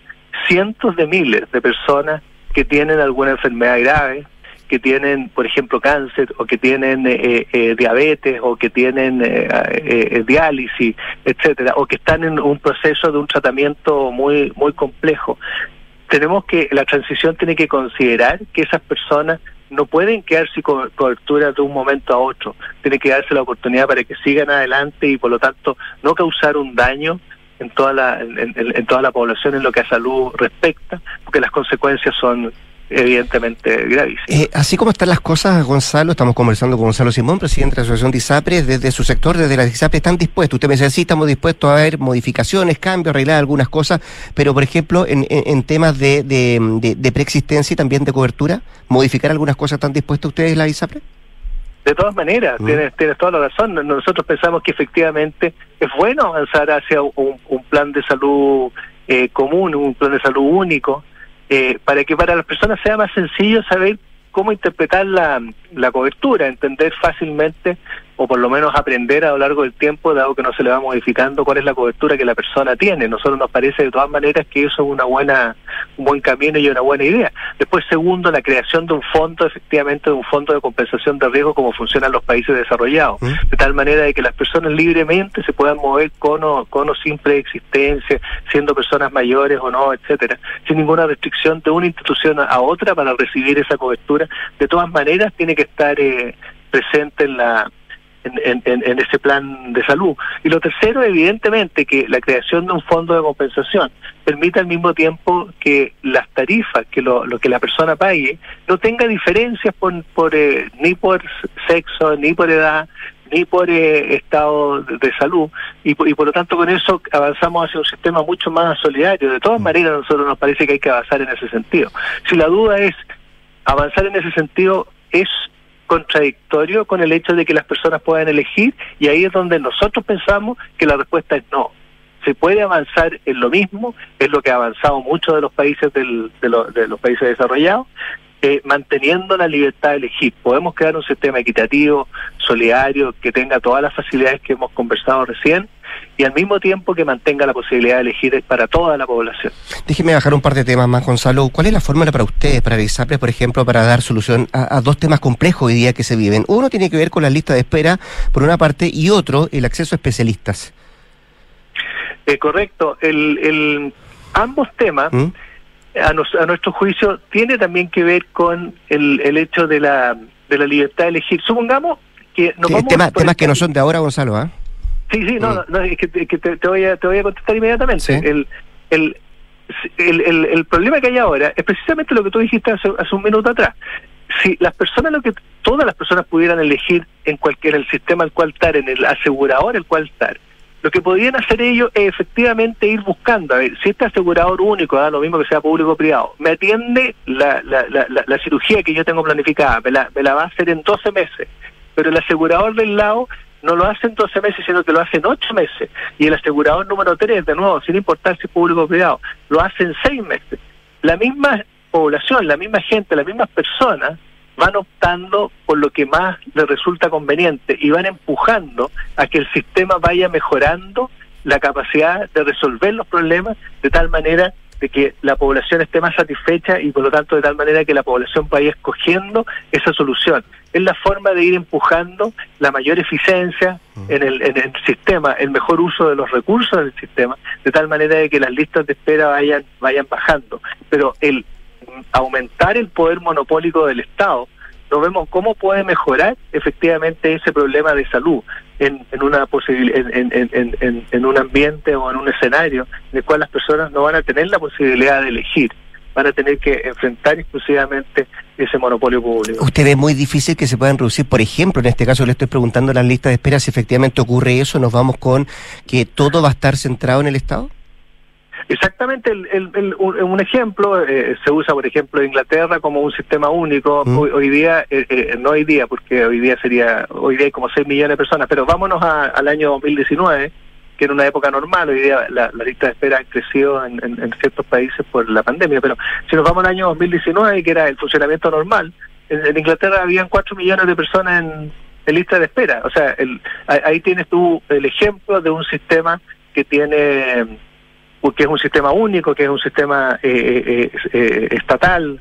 cientos de miles de personas que tienen alguna enfermedad grave, que tienen, por ejemplo, cáncer o que tienen eh, eh, diabetes o que tienen eh, eh, diálisis, etcétera, o que están en un proceso de un tratamiento muy muy complejo. Tenemos que la transición tiene que considerar que esas personas no pueden quedarse con cobertura de un momento a otro, tiene que darse la oportunidad para que sigan adelante y por lo tanto no causar un daño en toda la en toda la población en lo que a salud respecta, porque las consecuencias son evidentemente gravísimo. Eh, así como están las cosas, Gonzalo, estamos conversando con Gonzalo Simón, presidente de la Asociación de desde su sector, desde la ISAPRE, están dispuestos. Usted me dice, sí, estamos dispuestos a ver modificaciones, cambios, arreglar algunas cosas, pero por ejemplo, en, en, en temas de, de, de, de, preexistencia y también de cobertura, modificar algunas cosas, ¿están dispuestos ustedes, la ISAPRE? De todas maneras, mm. tienes, tienes toda la razón. Nosotros pensamos que efectivamente es bueno avanzar hacia un, un plan de salud eh, común, un plan de salud único, eh, para que para las personas sea más sencillo saber cómo interpretar la, la cobertura, entender fácilmente o por lo menos aprender a lo largo del tiempo, dado que no se le va modificando cuál es la cobertura que la persona tiene. Nosotros nos parece de todas maneras que eso es una buena un buen camino y una buena idea. Después, segundo, la creación de un fondo, efectivamente, de un fondo de compensación de riesgo como funcionan los países desarrollados, ¿Mm? de tal manera de que las personas libremente se puedan mover con o, con o sin preexistencia, siendo personas mayores o no, etcétera, sin ninguna restricción de una institución a otra para recibir esa cobertura. De todas maneras, tiene que estar eh, presente en la en, en, en, ese plan de salud. Y lo tercero, evidentemente, que la creación de un fondo de compensación permita al mismo tiempo que las tarifas, que lo, lo que la persona pague, no tenga diferencias por, por eh, ni por sexo, ni por edad, ni por eh, estado de, de salud y, y, por lo tanto con eso avanzamos hacia un sistema mucho más solidario. De todas maneras, a nosotros nos parece que hay que avanzar en ese sentido. Si la duda es avanzar en ese sentido es contradictorio con el hecho de que las personas puedan elegir y ahí es donde nosotros pensamos que la respuesta es no. Se puede avanzar en lo mismo, es lo que ha avanzado muchos de los países del, de, lo, de, los países desarrollados, eh, manteniendo la libertad de elegir. Podemos crear un sistema equitativo, solidario, que tenga todas las facilidades que hemos conversado recién y al mismo tiempo que mantenga la posibilidad de elegir para toda la población. Déjeme bajar un par de temas más, Gonzalo. ¿Cuál es la fórmula para ustedes, para ISAPRE, por ejemplo, para dar solución a, a, dos temas complejos hoy día que se viven? Uno tiene que ver con la lista de espera, por una parte, y otro, el acceso a especialistas. Eh, correcto. El, el, ambos temas, ¿Mm? a, nos, a, nuestro juicio, tiene también que ver con el, el hecho de la, de la libertad de elegir. Supongamos que... Nos sí, vamos tema, temas que no son de ahora, Gonzalo, ¿ah? ¿eh? Sí, sí, no, no, es que, que te, te, voy a, te voy a contestar inmediatamente. Sí. El, el, el, el, el, problema que hay ahora es precisamente lo que tú dijiste hace, hace, un minuto atrás. Si las personas, lo que todas las personas pudieran elegir en cualquier el sistema al cual estar, en el asegurador el cual estar, lo que podrían hacer ellos es efectivamente ir buscando, a ver, si este asegurador único, da lo mismo que sea público o privado, me atiende la, la, la, la, la cirugía que yo tengo planificada, me la, me la va a hacer en 12 meses, pero el asegurador del lado no lo hace en 12 meses, sino que lo hace en 8 meses. Y el asegurador número 3, de nuevo, sin importar si público o privado, lo hace en 6 meses. La misma población, la misma gente, las mismas personas van optando por lo que más les resulta conveniente y van empujando a que el sistema vaya mejorando la capacidad de resolver los problemas de tal manera de que la población esté más satisfecha y por lo tanto de tal manera que la población vaya escogiendo esa solución. Es la forma de ir empujando la mayor eficiencia en el, en el sistema, el mejor uso de los recursos del sistema, de tal manera de que las listas de espera vayan, vayan bajando. Pero el aumentar el poder monopólico del Estado, no vemos cómo puede mejorar efectivamente ese problema de salud en, en una en, en, en, en, un ambiente o en un escenario en el cual las personas no van a tener la posibilidad de elegir van a tener que enfrentar exclusivamente ese monopolio público. ¿Usted ve muy difícil que se puedan reducir, por ejemplo, en este caso le estoy preguntando las listas de espera, si efectivamente ocurre eso, nos vamos con que todo va a estar centrado en el Estado? Exactamente, el, el, el, un ejemplo eh, se usa, por ejemplo, Inglaterra como un sistema único. Mm. Hoy, hoy, día, eh, eh, no hoy día, porque hoy día sería, hoy día hay como 6 millones de personas, pero vámonos a, al año 2019, que era una época normal. Hoy día la, la lista de espera ha crecido en, en, en, ciertos países por la pandemia, pero si nos vamos al año 2019, que era el funcionamiento normal, en, en Inglaterra habían 4 millones de personas en, en lista de espera. O sea, el, ahí tienes tú el ejemplo de un sistema que tiene que es un sistema único, que es un sistema eh, eh, eh, estatal,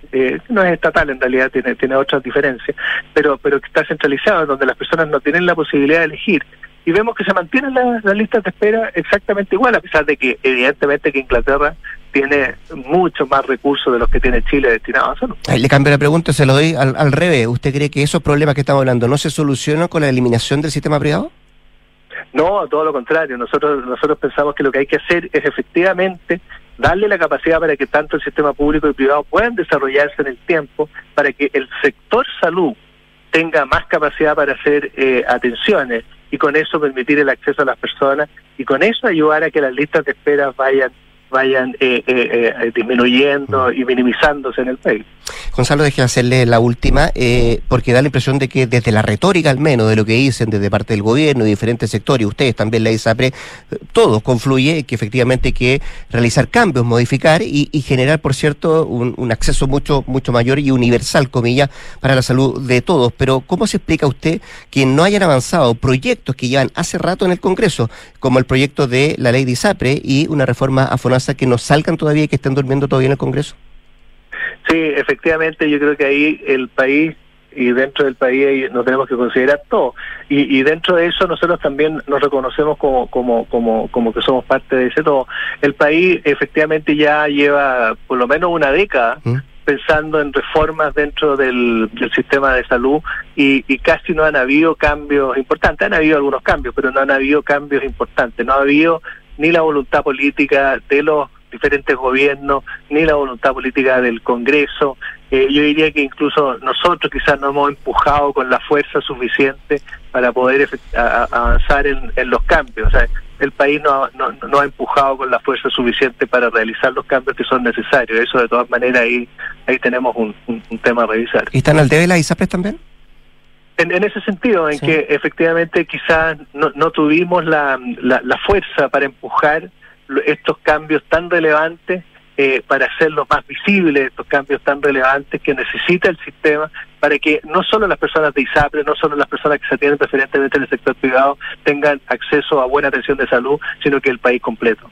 no es estatal en realidad, tiene, tiene otras diferencias, pero, pero que está centralizado, donde las personas no tienen la posibilidad de elegir. Y vemos que se mantienen las, las listas de espera exactamente igual, a pesar de que evidentemente que Inglaterra tiene mucho más recursos de los que tiene Chile destinados a salud. Le cambio la pregunta, se lo doy al, al revés. ¿Usted cree que esos problemas que estamos hablando no se solucionan con la eliminación del sistema privado? No, todo lo contrario. Nosotros nosotros pensamos que lo que hay que hacer es efectivamente darle la capacidad para que tanto el sistema público y privado puedan desarrollarse en el tiempo, para que el sector salud tenga más capacidad para hacer eh, atenciones y con eso permitir el acceso a las personas y con eso ayudar a que las listas de espera vayan vayan eh, eh, eh, disminuyendo y minimizándose en el país. Gonzalo, deje hacerle la última, eh, porque da la impresión de que desde la retórica al menos, de lo que dicen desde parte del gobierno y diferentes sectores, ustedes también la ISAPRE, todo confluye que efectivamente hay que realizar cambios, modificar y, y generar, por cierto, un, un, acceso mucho, mucho mayor y universal, comillas, para la salud de todos. Pero, ¿cómo se explica usted que no hayan avanzado proyectos que llevan hace rato en el Congreso, como el proyecto de la ley de ISAPRE y una reforma a FONASA que no salgan todavía y que estén durmiendo todavía en el Congreso? Sí, efectivamente, yo creo que ahí el país y dentro del país nos tenemos que considerar todo. Y, y dentro de eso nosotros también nos reconocemos como, como, como, como que somos parte de ese todo. El país efectivamente ya lleva por lo menos una década ¿Mm? pensando en reformas dentro del, del sistema de salud y, y casi no han habido cambios importantes. Han habido algunos cambios, pero no han habido cambios importantes. No ha habido ni la voluntad política de los diferentes gobiernos, ni la voluntad política del Congreso. Eh, yo diría que incluso nosotros quizás no hemos empujado con la fuerza suficiente para poder avanzar en, los cambios. O sea, el país no, no, no ha empujado con la fuerza suficiente para realizar los cambios que son necesarios. Eso de todas maneras ahí, ahí tenemos un, un- un tema a revisar. ¿Y están al debe las ISAPRES también? En, en ese sentido, en Sí. que efectivamente quizás no, no tuvimos la, la, la fuerza para empujar estos cambios tan relevantes, eh, para hacerlos más visibles, estos cambios tan relevantes que necesita el sistema para que no solo las personas de ISAPRE, no solo las personas que se atienden preferentemente en el sector privado tengan acceso a buena atención de salud, sino que el país completo.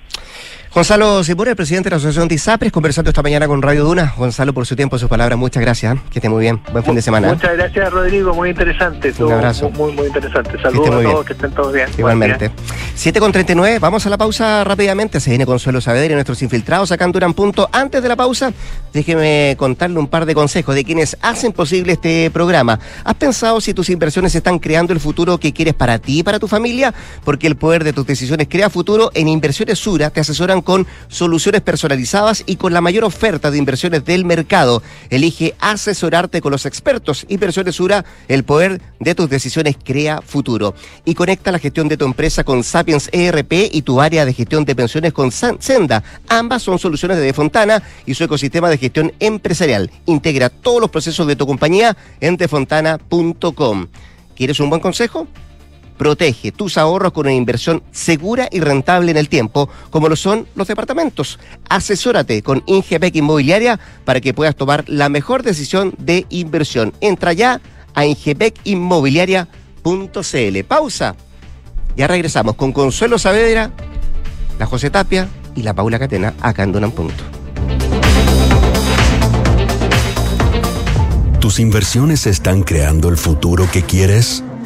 Gonzalo Sepúlveda, el presidente de la Asociación de ISAPRES, conversando esta mañana con Radio Duna. Gonzalo, por su tiempo, sus palabras, muchas gracias. ¿eh? Que esté muy bien. Buen fin de semana. ¿eh? Muchas gracias, Rodrigo, muy interesante. Estuvo abrazo. Muy, muy interesante. Saludos a bien. todos, que estén todos bien. Igualmente. día. 7 con 39, vamos a la pausa rápidamente. Se viene Consuelo Saavedra y nuestros infiltrados acá en Durán Punto. Antes de la pausa, déjeme contarle un par de consejos de quienes hacen posible este programa. ¿Has pensado si tus inversiones están creando el futuro que quieres para ti y para tu familia? Porque el poder de tus decisiones crea futuro. En Inversiones Sura te asesoran con soluciones personalizadas y con la mayor oferta de inversiones del mercado. Elige asesorarte con los expertos. Inversiones Sura, el poder de tus decisiones crea futuro. Y conecta la gestión de tu empresa con Sapiens ERP y tu área de gestión de pensiones con Senda. Ambas son soluciones de De Fontana y su ecosistema de gestión empresarial. Integra todos los procesos de tu compañía en defontana.com. ¿Quieres un buen consejo? Protege tus ahorros con una inversión segura y rentable en el tiempo, como lo son los departamentos. Asesórate con Ingepec Inmobiliaria para que puedas tomar la mejor decisión de inversión. Entra ya a ingepecinmobiliaria.cl. Pausa. Ya regresamos con Consuelo Saavedra, la José Tapia y la Paula Catena acá en Dunan Punto. ¿Tus inversiones están creando el futuro que quieres?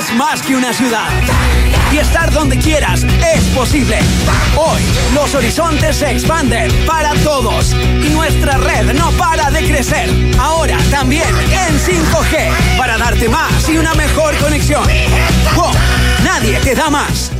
es más que una ciudad. Y estar donde quieras es posible. Hoy los horizontes se expanden para todos. Y nuestra red no para de crecer. Ahora también en 5G. Para darte más y una mejor conexión. WOM, nadie te da más.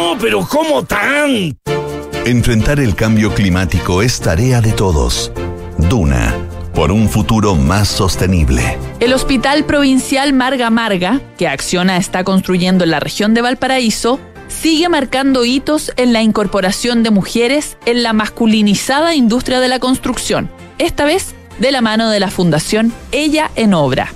pero ¿cómo tan? Enfrentar el cambio climático es tarea de todos. Duna, por un futuro más sostenible. El Hospital Provincial Marga Marga, que Acciona está construyendo en la región de Valparaíso, sigue marcando hitos en la incorporación de mujeres en la masculinizada industria de la construcción, esta vez de la mano de la Fundación Ella en Obra.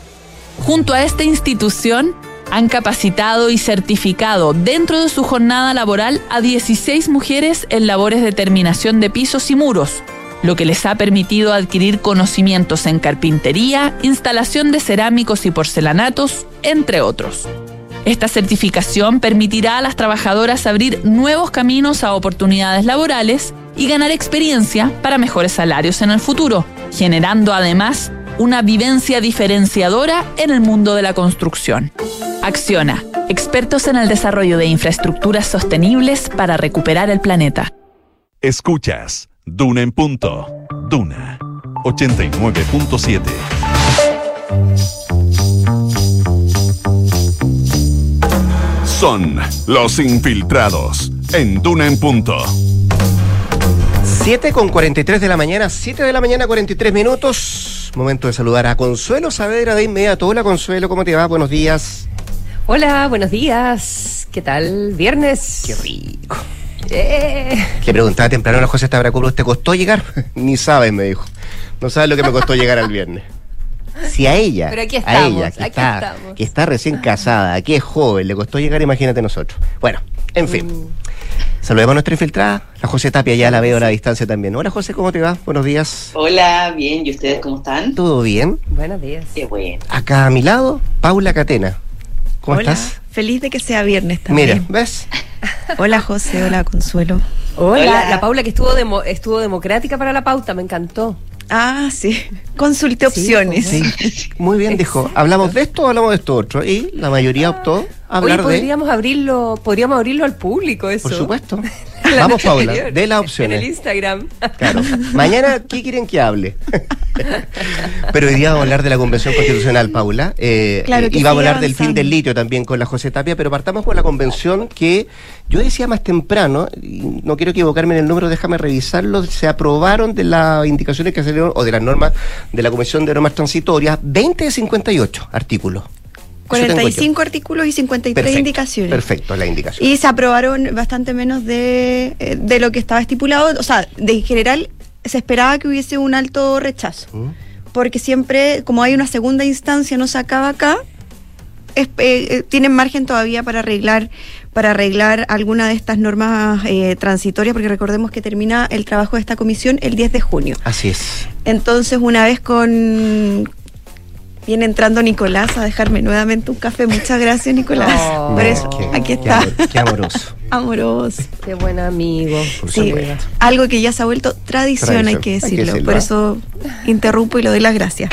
Junto a esta institución, han capacitado y certificado dentro de su jornada laboral a 16 mujeres en labores de terminación de pisos y muros, lo que les ha permitido adquirir conocimientos en carpintería, instalación de cerámicos y porcelanatos, entre otros. Esta certificación permitirá a las trabajadoras abrir nuevos caminos a oportunidades laborales y ganar experiencia para mejores salarios en el futuro, generando además una vivencia diferenciadora en el mundo de la construcción. Acciona, expertos en el desarrollo de infraestructuras sostenibles para recuperar el planeta. Escuchas Duna en punto. Duna 89.7. Son los infiltrados en Duna en punto. 7 con 43 de la mañana, 7 de la mañana, 43 minutos. Momento de saludar a Consuelo Saavedra de inmediato. Hola Consuelo, ¿cómo te va? Buenos días. Hola, buenos días. ¿Qué tal? Viernes. Qué rico. Le preguntaba temprano a la José Tabracuro, ¿te costó llegar? Ni sabes, me dijo. No sabes lo que me costó llegar al viernes. Si a ella, Pero aquí a ella, que, aquí está, estamos. que está recién casada, que es joven, le costó llegar, imagínate nosotros. Bueno, en fin. Mm. Saludemos a nuestra infiltrada, la José Tapia, ya la veo a la distancia también. Hola José, ¿cómo te va? Buenos días. Hola, bien, ¿y ustedes cómo están? ¿Todo bien? Buenos días. Qué bueno. Acá a mi lado, Paula Catena. ¿Cómo Hola, estás? Feliz de que sea viernes también. Mira, ¿ves? Hola José, hola Consuelo. Hola, Hola. la Paula que estuvo demo- estuvo democrática para la pauta, me encantó. Ah, sí. Consulté opciones. Sí, muy bien, dijo. ¿Hablamos de esto o hablamos de esto otro? Y la mayoría optó a hablar Oye, de... podríamos abrirlo, podríamos abrirlo al público eso. Por supuesto. La Vamos, Paula, anterior, de las En el opciones. Instagram. Claro. Mañana, ¿qué quieren que hable? Pero hoy día vamos a hablar de la Convención Constitucional, Paula. Eh, Claro que y vamos a hablar del fin del litio también con la José Tapia, pero partamos por la convención que yo decía más temprano, y no quiero equivocarme en el número, déjame revisarlo, se aprobaron de las indicaciones que salieron, o de las normas de la Comisión de Normas Transitorias, 20 de 58 artículos. Eso tengo yo. 45 artículos y 53 Perfecto, indicaciones. Perfecto, la indicación. Y se aprobaron bastante menos de, eh, de lo que estaba estipulado. O sea, de en general se esperaba que hubiese un alto rechazo. ¿Mm? Porque siempre, como hay una segunda instancia, no se acaba acá, es- eh, eh, tienen margen todavía para arreglar para arreglar alguna de estas normas eh, transitorias, porque recordemos que termina el trabajo de esta comisión el 10 de junio. Así es. Entonces, una vez con. Viene entrando Nicolás a dejarme nuevamente un café. Muchas gracias, Nicolás. Oh. Por eso, Qué- aquí está. qué amoroso. Amoroso. Qué buen amigo. Sí, algo que ya se ha vuelto tradición, hay Tradición, que hay que decirlo. Por eso interrumpo y le doy las gracias.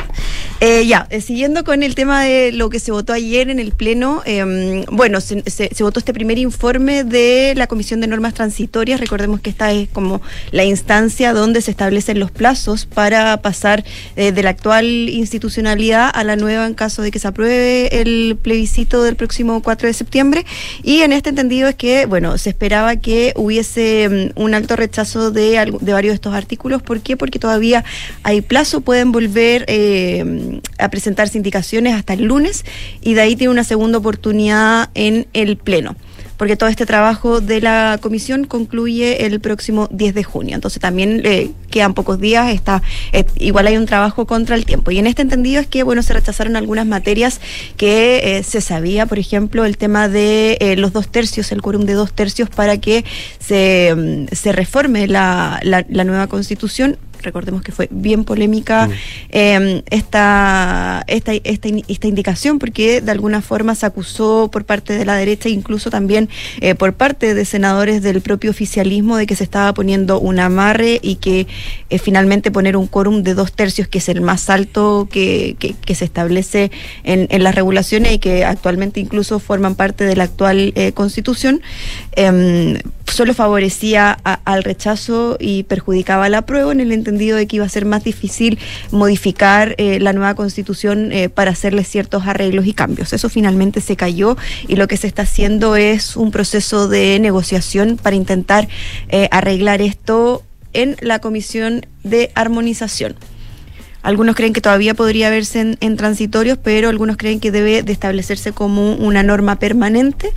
Eh, ya, eh, siguiendo con el tema de lo que se votó ayer en el Pleno, eh, bueno, se, se- se votó este primer informe de la Comisión de Normas Transitorias. Recordemos que esta es como la instancia donde se establecen los plazos para pasar eh, de la actual institucionalidad a la nueva en caso de que se apruebe el plebiscito del próximo 4 de septiembre. Y en este entendido es que, bueno, se esperaba que hubiese mm, un alto rechazo de, de varios de estos artículos. ¿Por qué? Porque todavía hay plazo, pueden volver eh, a presentarse indicaciones hasta el lunes y de ahí tiene una segunda oportunidad en el Pleno. Porque todo este trabajo de la comisión concluye el próximo 10 de junio. Entonces también eh, quedan pocos días, está, eh, igual hay un trabajo contra el tiempo. Y en este entendido es que bueno, se rechazaron algunas materias que eh, se sabía, por ejemplo, el tema de eh, los dos tercios, el quórum de dos tercios para que se, mm, se reforme la, la, la nueva constitución. Recordemos que fue bien polémica eh, esta, esta, esta, in- esta indicación porque de alguna forma se acusó por parte de la derecha, incluso también eh, por parte de senadores del propio oficialismo, de que se estaba poniendo un amarre y que eh, finalmente poner un quórum de dos tercios, que es el más alto que, que- que se establece en, en las regulaciones y que actualmente incluso forman parte de la actual eh, constitución, em, solo favorecía al rechazo y perjudicaba al apruebo en el entendido de que iba a ser más difícil modificar eh, la nueva constitución eh, para hacerle ciertos arreglos y cambios. Eso finalmente se cayó y lo que se está haciendo es un proceso de negociación para intentar eh, arreglar esto en la comisión de armonización. Algunos creen que todavía podría verse en, en transitorios, pero algunos creen que debe de establecerse como una norma permanente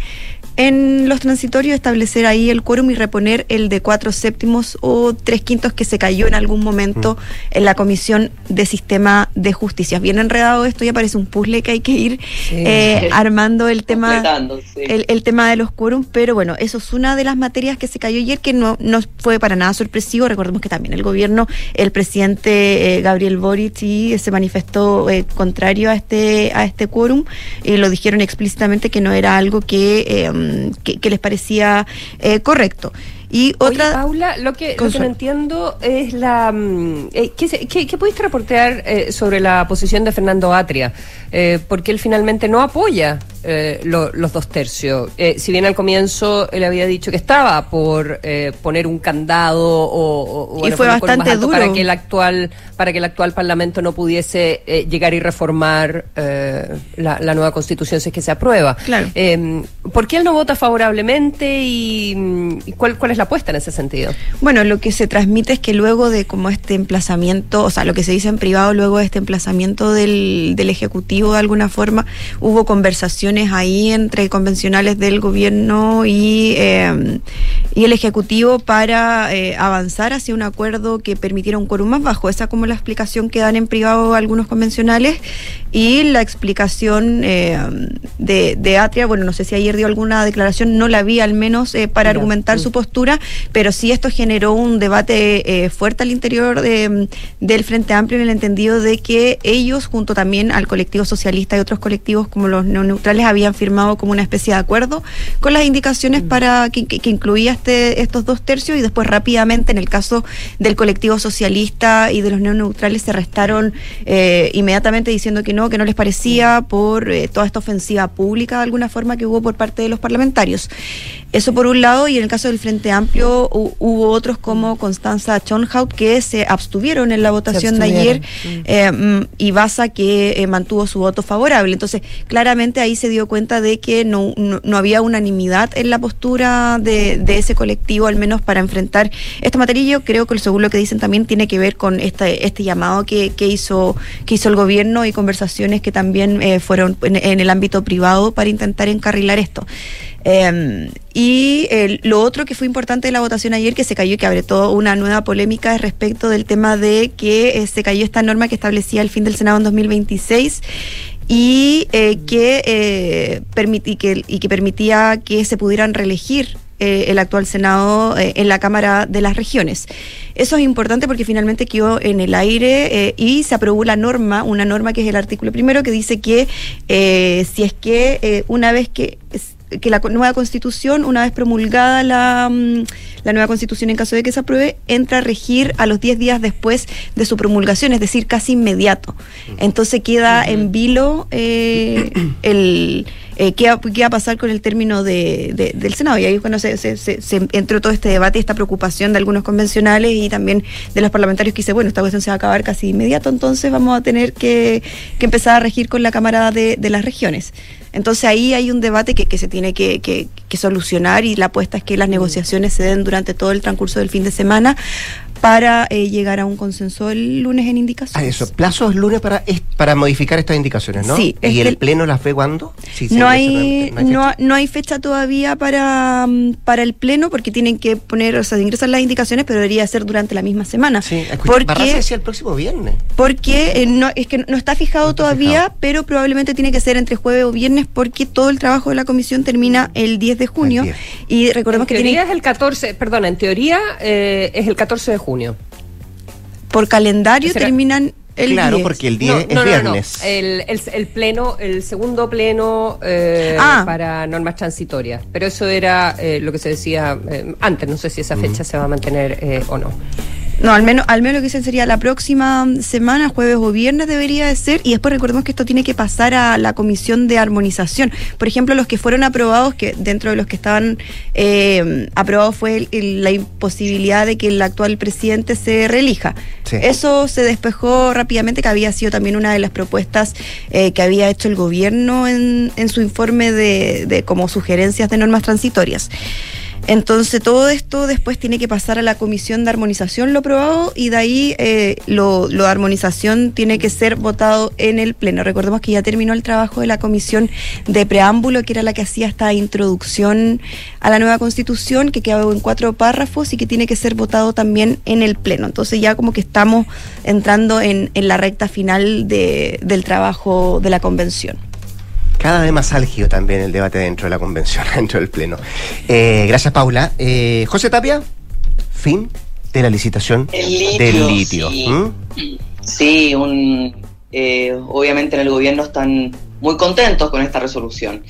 en los transitorios, establecer ahí el quórum y reponer el de cuatro séptimos o tres quintos que se cayó en algún momento en la Comisión de Sistema de Justicia. Bien enredado esto, ya parece un puzzle que hay que ir eh, armando el tema, sí. el, el tema de los quórums, pero bueno, eso es una de las materias que se cayó ayer que no, no fue para nada sorpresivo. Recordemos que también el gobierno, el presidente eh, Gabriel Boric y se manifestó eh, contrario a este, a este quórum y lo dijeron explícitamente que no era algo que, eh, que, que les parecía eh, correcto. Y otra. Oye, Paula, lo que, lo que no entiendo es la. mm, eh, ¿qué, se- qué- qué pudiste reportear eh, sobre la posición de Fernando Atria? Eh, porque él finalmente no apoya eh, lo- los dos tercios. Eh, si bien al comienzo él había dicho que estaba por eh, poner un candado o, o- Y fue bastante duro. para que el actual para que el actual parlamento no pudiese eh, llegar y reformar eh, la, la nueva constitución si es que se aprueba. Claro. Eh, ¿Por qué él no vota favorablemente y, y cuál, cuál es la apuesta en ese sentido? Bueno, lo que se transmite es que luego de como este emplazamiento, o sea, lo que se dice en privado, luego de este emplazamiento del, del Ejecutivo de alguna forma, hubo conversaciones ahí entre convencionales del gobierno y, eh, y el Ejecutivo para eh, avanzar hacia un acuerdo que permitiera un quórum más bajo. Esa como la explicación que dan en privado algunos convencionales y la explicación eh, de, de Atria, bueno, no sé si ayer dio alguna declaración, no la vi al menos eh, para argumentar su postura, pero sí esto generó un debate eh, fuerte al interior de, del Frente Amplio en el entendido de que ellos, junto también al colectivo socialista y otros colectivos como los neoneutrales, habían firmado como una especie de acuerdo con las indicaciones para que, que- que incluía este, estos dos tercios y después rápidamente en el caso del colectivo socialista y de los neoneutrales se restaron eh, inmediatamente diciendo que no, que no les parecía por eh, toda esta ofensiva pública de alguna forma que hubo por parte de los parlamentarios. Eso por un lado, y en el caso del Frente Amplio hu- hubo otros como Constanza Schonhaut que se abstuvieron en la votación de ayer eh, mm, y Baza que eh, mantuvo su voto favorable. Entonces, claramente ahí se dio cuenta de que no, no, no había unanimidad en la postura de, de ese colectivo, al menos para enfrentar esta materia. Y Yo creo que según lo que dicen también tiene que ver con este, este llamado que, que hizo, que hizo el gobierno y conversaciones que también eh, fueron en, en el ámbito privado para intentar encarrilar esto. Eh, y eh, lo otro que fue importante de la votación ayer, que se cayó y que abre toda una nueva polémica es respecto del tema de que eh, se cayó esta norma que establecía el fin del Senado en 2026 y eh, que, eh, permití que, y que permitía que se pudieran reelegir eh, el actual Senado eh, en la Cámara de las Regiones. Eso es importante porque finalmente quedó en el aire eh, y se aprobó la norma, una norma que es el artículo primero que dice que eh, si es que eh, una vez que que la nueva constitución, una vez promulgada la, mm, la nueva constitución en caso de que se apruebe, entra a regir a los 10 días después de su promulgación, es decir, casi inmediato. Entonces queda en vilo eh, el eh, qué, va, qué va a pasar con el término de, de- del Senado. Y ahí es cuando se, se- se- se entró todo este debate y esta preocupación de algunos convencionales y también de los parlamentarios que dice, bueno, esta cuestión se va a acabar casi inmediato, entonces vamos a tener que, que empezar a regir con la Cámara de, de las Regiones. Entonces ahí hay un debate que, que se tiene que, que- que solucionar y la apuesta es que las negociaciones se den durante todo el transcurso del fin de semana para eh, llegar a un consenso el lunes en Ah, indicaciones. eso. Plazos lunes para, es- para modificar estas indicaciones, ¿no? Sí, es ¿Y el el- Pleno las ve cuándo? Sí, sí, no, hay, no hay no, hay fecha todavía para, mm, para el pleno porque tienen que poner, o sea, ingresar las indicaciones, pero debería ser durante la misma semana. Escucha, porque decía el próximo viernes. porque eh, no, es que no está fijado todavía, pero probablemente tiene que ser entre jueves o viernes porque todo el trabajo de la comisión termina el 10 de junio. El 10. Y recordemos en que teoría tiene, es el 14, perdón, en teoría eh, es el 14 de junio. Por calendario Será- terminan el claro, 10. porque el 10 No, es no, no, no, viernes. El, el, el pleno, el segundo pleno eh, Ah. para normas transitorias. Pero eso era eh, lo que se decía eh, antes. No sé si esa fecha se va a mantener eh, o no. No, al menos, al menos lo que dicen sería la próxima semana, jueves o viernes debería de ser, y después recordemos que esto tiene que pasar a la comisión de armonización. Por ejemplo, los que fueron aprobados, que dentro de los que estaban eh, aprobados fue el- el- la imposibilidad de que el actual presidente se reelija. Sí. Eso se despejó rápidamente, que había sido también una de las propuestas eh, que había hecho el gobierno en, en su informe de, de como sugerencias de normas transitorias. Entonces todo esto después tiene que pasar a la comisión de armonización, lo aprobado, y de ahí eh, lo, lo de armonización tiene que ser votado en el Pleno. Recordemos que ya terminó el trabajo de la comisión de preámbulo, que era la que hacía esta introducción a la nueva constitución, que quedó en cuatro párrafos y que tiene que ser votado también en el Pleno. Entonces ya como que estamos entrando en, en la recta final de- del trabajo de la convención. Cada vez más álgido también el debate dentro de la convención, dentro del Pleno. Eh, gracias, Paula. Eh, José Tapia, fin de la licitación litio, del litio. sí. ¿Mm? Sí, un, eh, obviamente en el gobierno están muy contentos con esta resolución.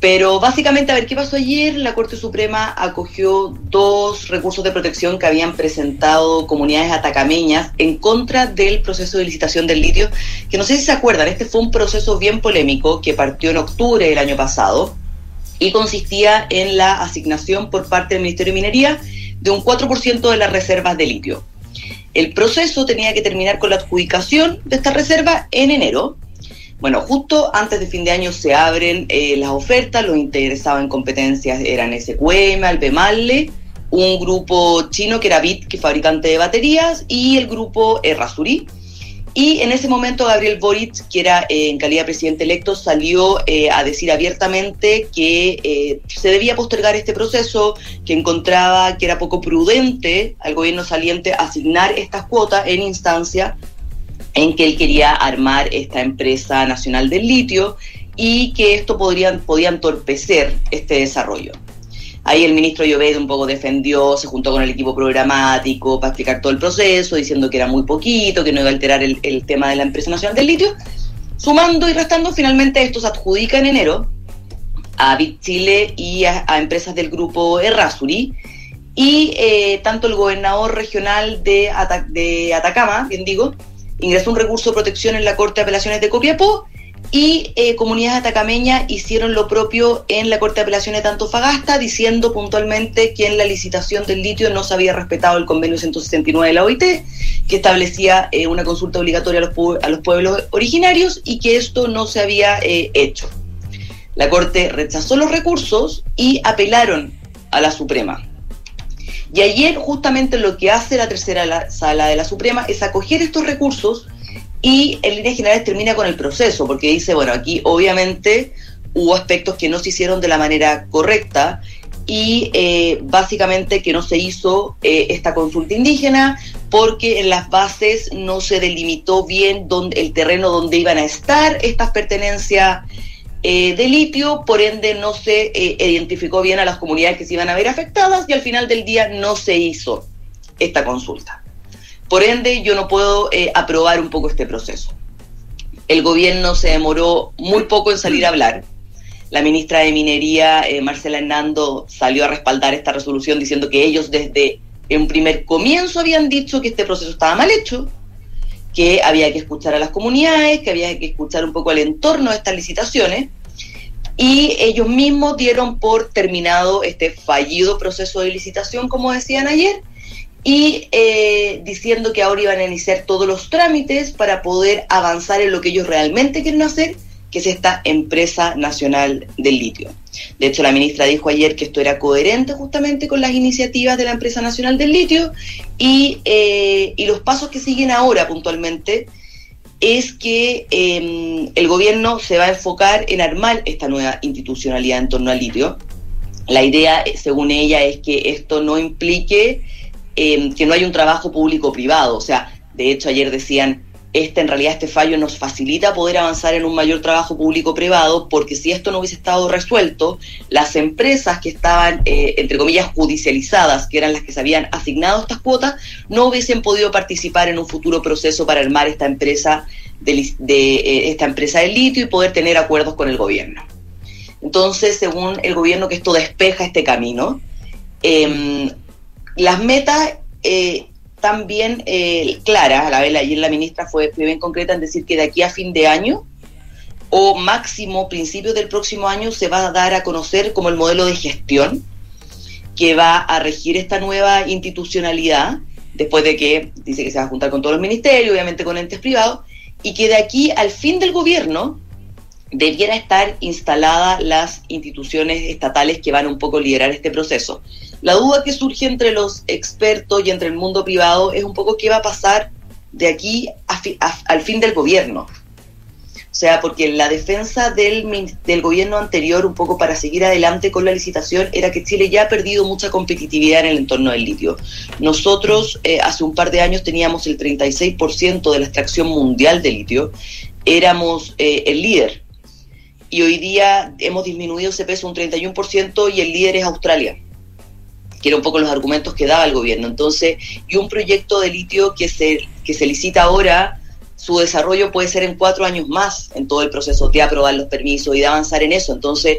Pero básicamente, a ver, ¿qué pasó ayer? La Corte Suprema acogió dos recursos de protección que habían presentado comunidades atacameñas en contra del proceso de licitación del litio, que no sé si se acuerdan, este fue un proceso bien polémico que partió en octubre del año pasado y consistía en la asignación por parte del Ministerio de Minería de un 4% de las reservas de litio. El proceso tenía que terminar con la adjudicación de esta reserva en enero. Bueno, justo antes de fin de año se abren eh, las ofertas, los interesados en competencias eran SQM, Albemarle, un grupo chino que era BIT, que es fabricante de baterías, y el grupo Errázuri. Y en ese momento Gabriel Boric, que era eh, en calidad de presidente electo, salió eh, a decir abiertamente que eh, se debía postergar este proceso, que encontraba que era poco prudente al gobierno saliente asignar estas cuotas en instancia en que él quería armar esta empresa nacional del litio y que esto podrían, podía entorpecer este desarrollo. Ahí el ministro Llobet un poco defendió, se juntó con el equipo programático para explicar todo el proceso, diciendo que era muy poquito, que no iba a alterar el, tema de la empresa nacional del litio. Sumando y restando, finalmente esto se adjudica en enero a Bit Chile y a, empresas del grupo Errázuri. Y eh, tanto el gobernador regional de, de Atacama, bien digo, ingresó un recurso de protección en la Corte de Apelaciones de Copiapó y eh, comunidades atacameñas hicieron lo propio en la Corte de Apelaciones de Antofagasta, diciendo puntualmente que en la licitación del litio no se había respetado el convenio 169 de la OIT, que establecía eh, una consulta obligatoria a los, a los pueblos originarios y que esto no se había eh, hecho. La Corte rechazó los recursos y apelaron a la Suprema. Y ayer justamente lo que hace la tercera la- sala de la Suprema es acoger estos recursos y en líneas generales termina con el proceso, porque dice, bueno, aquí obviamente hubo aspectos que no se hicieron de la manera correcta y eh, básicamente que no se hizo eh, esta consulta indígena porque en las bases no se delimitó bien dónde, el terreno donde iban a estar estas pertenencias eh, de litio, por ende no se eh, identificó bien a las comunidades que se iban a ver afectadas y al final del día no se hizo esta consulta. Por ende yo no puedo eh, aprobar un poco este proceso. El gobierno se demoró muy poco en salir a hablar. La ministra de Minería, Marcela Hernando, salió a respaldar esta resolución diciendo que ellos desde un primer comienzo habían dicho que este proceso estaba mal hecho, que había que escuchar a las comunidades, que había que escuchar un poco el entorno de estas licitaciones, y ellos mismos dieron por terminado este fallido proceso de licitación, como decían ayer, y eh, diciendo que ahora iban a iniciar todos los trámites para poder avanzar en lo que ellos realmente quieren hacer, que es esta empresa nacional del litio. De hecho, la ministra dijo ayer que esto era coherente justamente con las iniciativas de la empresa nacional del litio y, eh, y los pasos que siguen ahora puntualmente es que eh, el gobierno se va a enfocar en armar esta nueva institucionalidad en torno al litio. La idea, eh, según ella, es que esto no implique eh, que no hay un trabajo público-privado. O sea, de hecho, ayer decían, este en realidad este fallo nos facilita poder avanzar en un mayor trabajo público-privado, porque si esto no hubiese estado resuelto, las empresas que estaban, eh, entre comillas, judicializadas, que eran las que se habían asignado estas cuotas, no hubiesen podido participar en un futuro proceso para armar esta empresa de, eh, esta empresa litio y poder tener acuerdos con el gobierno. Entonces, según el gobierno, que esto despeja este camino. Em, las metas eh, también eh, claras, a la vez ayer la ministra fue, fue bien concreta en decir que de aquí a fin de año o máximo principios del próximo año se va a dar a conocer como el modelo de gestión que va a regir esta nueva institucionalidad, después de que dice que se va a juntar con todos los ministerios, obviamente con entes privados, y que de aquí al fin del gobierno debiera estar instaladas las instituciones estatales que van un poco a liderar este proceso. La duda que surge entre los expertos y entre el mundo privado es un poco qué va a pasar de aquí a fi- a- al fin del gobierno. O sea, porque la defensa del, gobierno anterior, un poco para seguir adelante con la licitación, era que Chile ya ha perdido mucha competitividad en el entorno del litio. Nosotros eh, hace un par de años teníamos el 36% de la extracción mundial de litio, éramos eh, el líder. Y hoy día hemos disminuido ese peso un 31% y el líder es Australia que era un poco los argumentos que daba el gobierno. Entonces, y un proyecto de litio que se, que se licita ahora, su desarrollo puede ser en cuatro años más en todo el proceso de aprobar los permisos y de avanzar en eso. Entonces,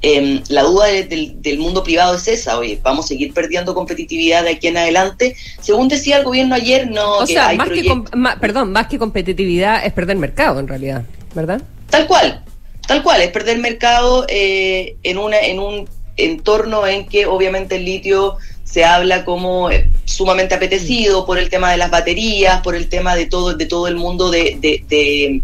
em, la duda de- del, del mundo privado es esa, oye, vamos a seguir perdiendo competitividad de aquí en adelante. Según decía el gobierno ayer, no... O que sea, hay más que, perdón, más que competitividad es perder mercado en realidad, ¿verdad? Tal cual, tal cual, es perder mercado eh, en, una, en un entorno en que obviamente el litio se habla como eh, sumamente apetecido por el tema de las baterías, por el tema de todo, de todo el mundo de, de, de-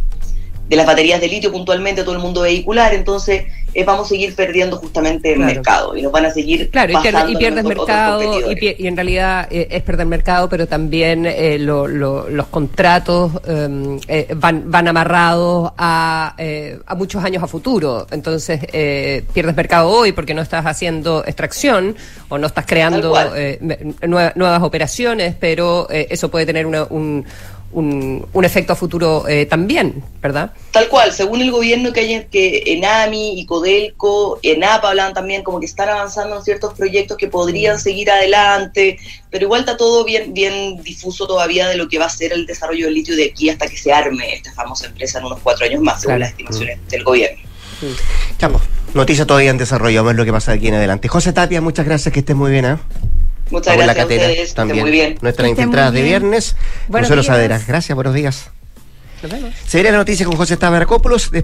de las baterías de litio puntualmente, todo el mundo vehicular, entonces eh, vamos a seguir perdiendo justamente el Claro. mercado y nos van a seguir Claro, y, pierde- pasando y pierdes mercado, y, en realidad eh, es perder mercado, pero también eh, lo- lo- los contratos eh, eh, van, van amarrados a, eh, a muchos años a futuro. Entonces, eh, pierdes mercado hoy porque no estás haciendo extracción o no estás creando cual. eh, me- nue- nuevas operaciones, pero eso puede tener una- un, un, un efecto a futuro eh, también, ¿verdad? Tal cual, según el gobierno que hay que Enami y Codelco, ENAP hablan también como que están avanzando en ciertos proyectos que podrían seguir adelante, pero igual está todo bien, bien difuso todavía de lo que va a ser el desarrollo del litio de aquí hasta que se arme esta famosa empresa en unos cuatro años más, según Claro. las estimaciones del gobierno. Chamo, noticia todavía en desarrollo, vamos a ver lo que pasa de aquí en adelante. José Tapia, muchas gracias, que estés muy bien, ¿eh? Muchas gracias a ustedes, también. muy bien. Infiltradas muy de viernes. Buenos Consuelo días. Saavedra, gracias, buenos días. Nos vemos. Se viene la noticia con José Tabaracopoulos.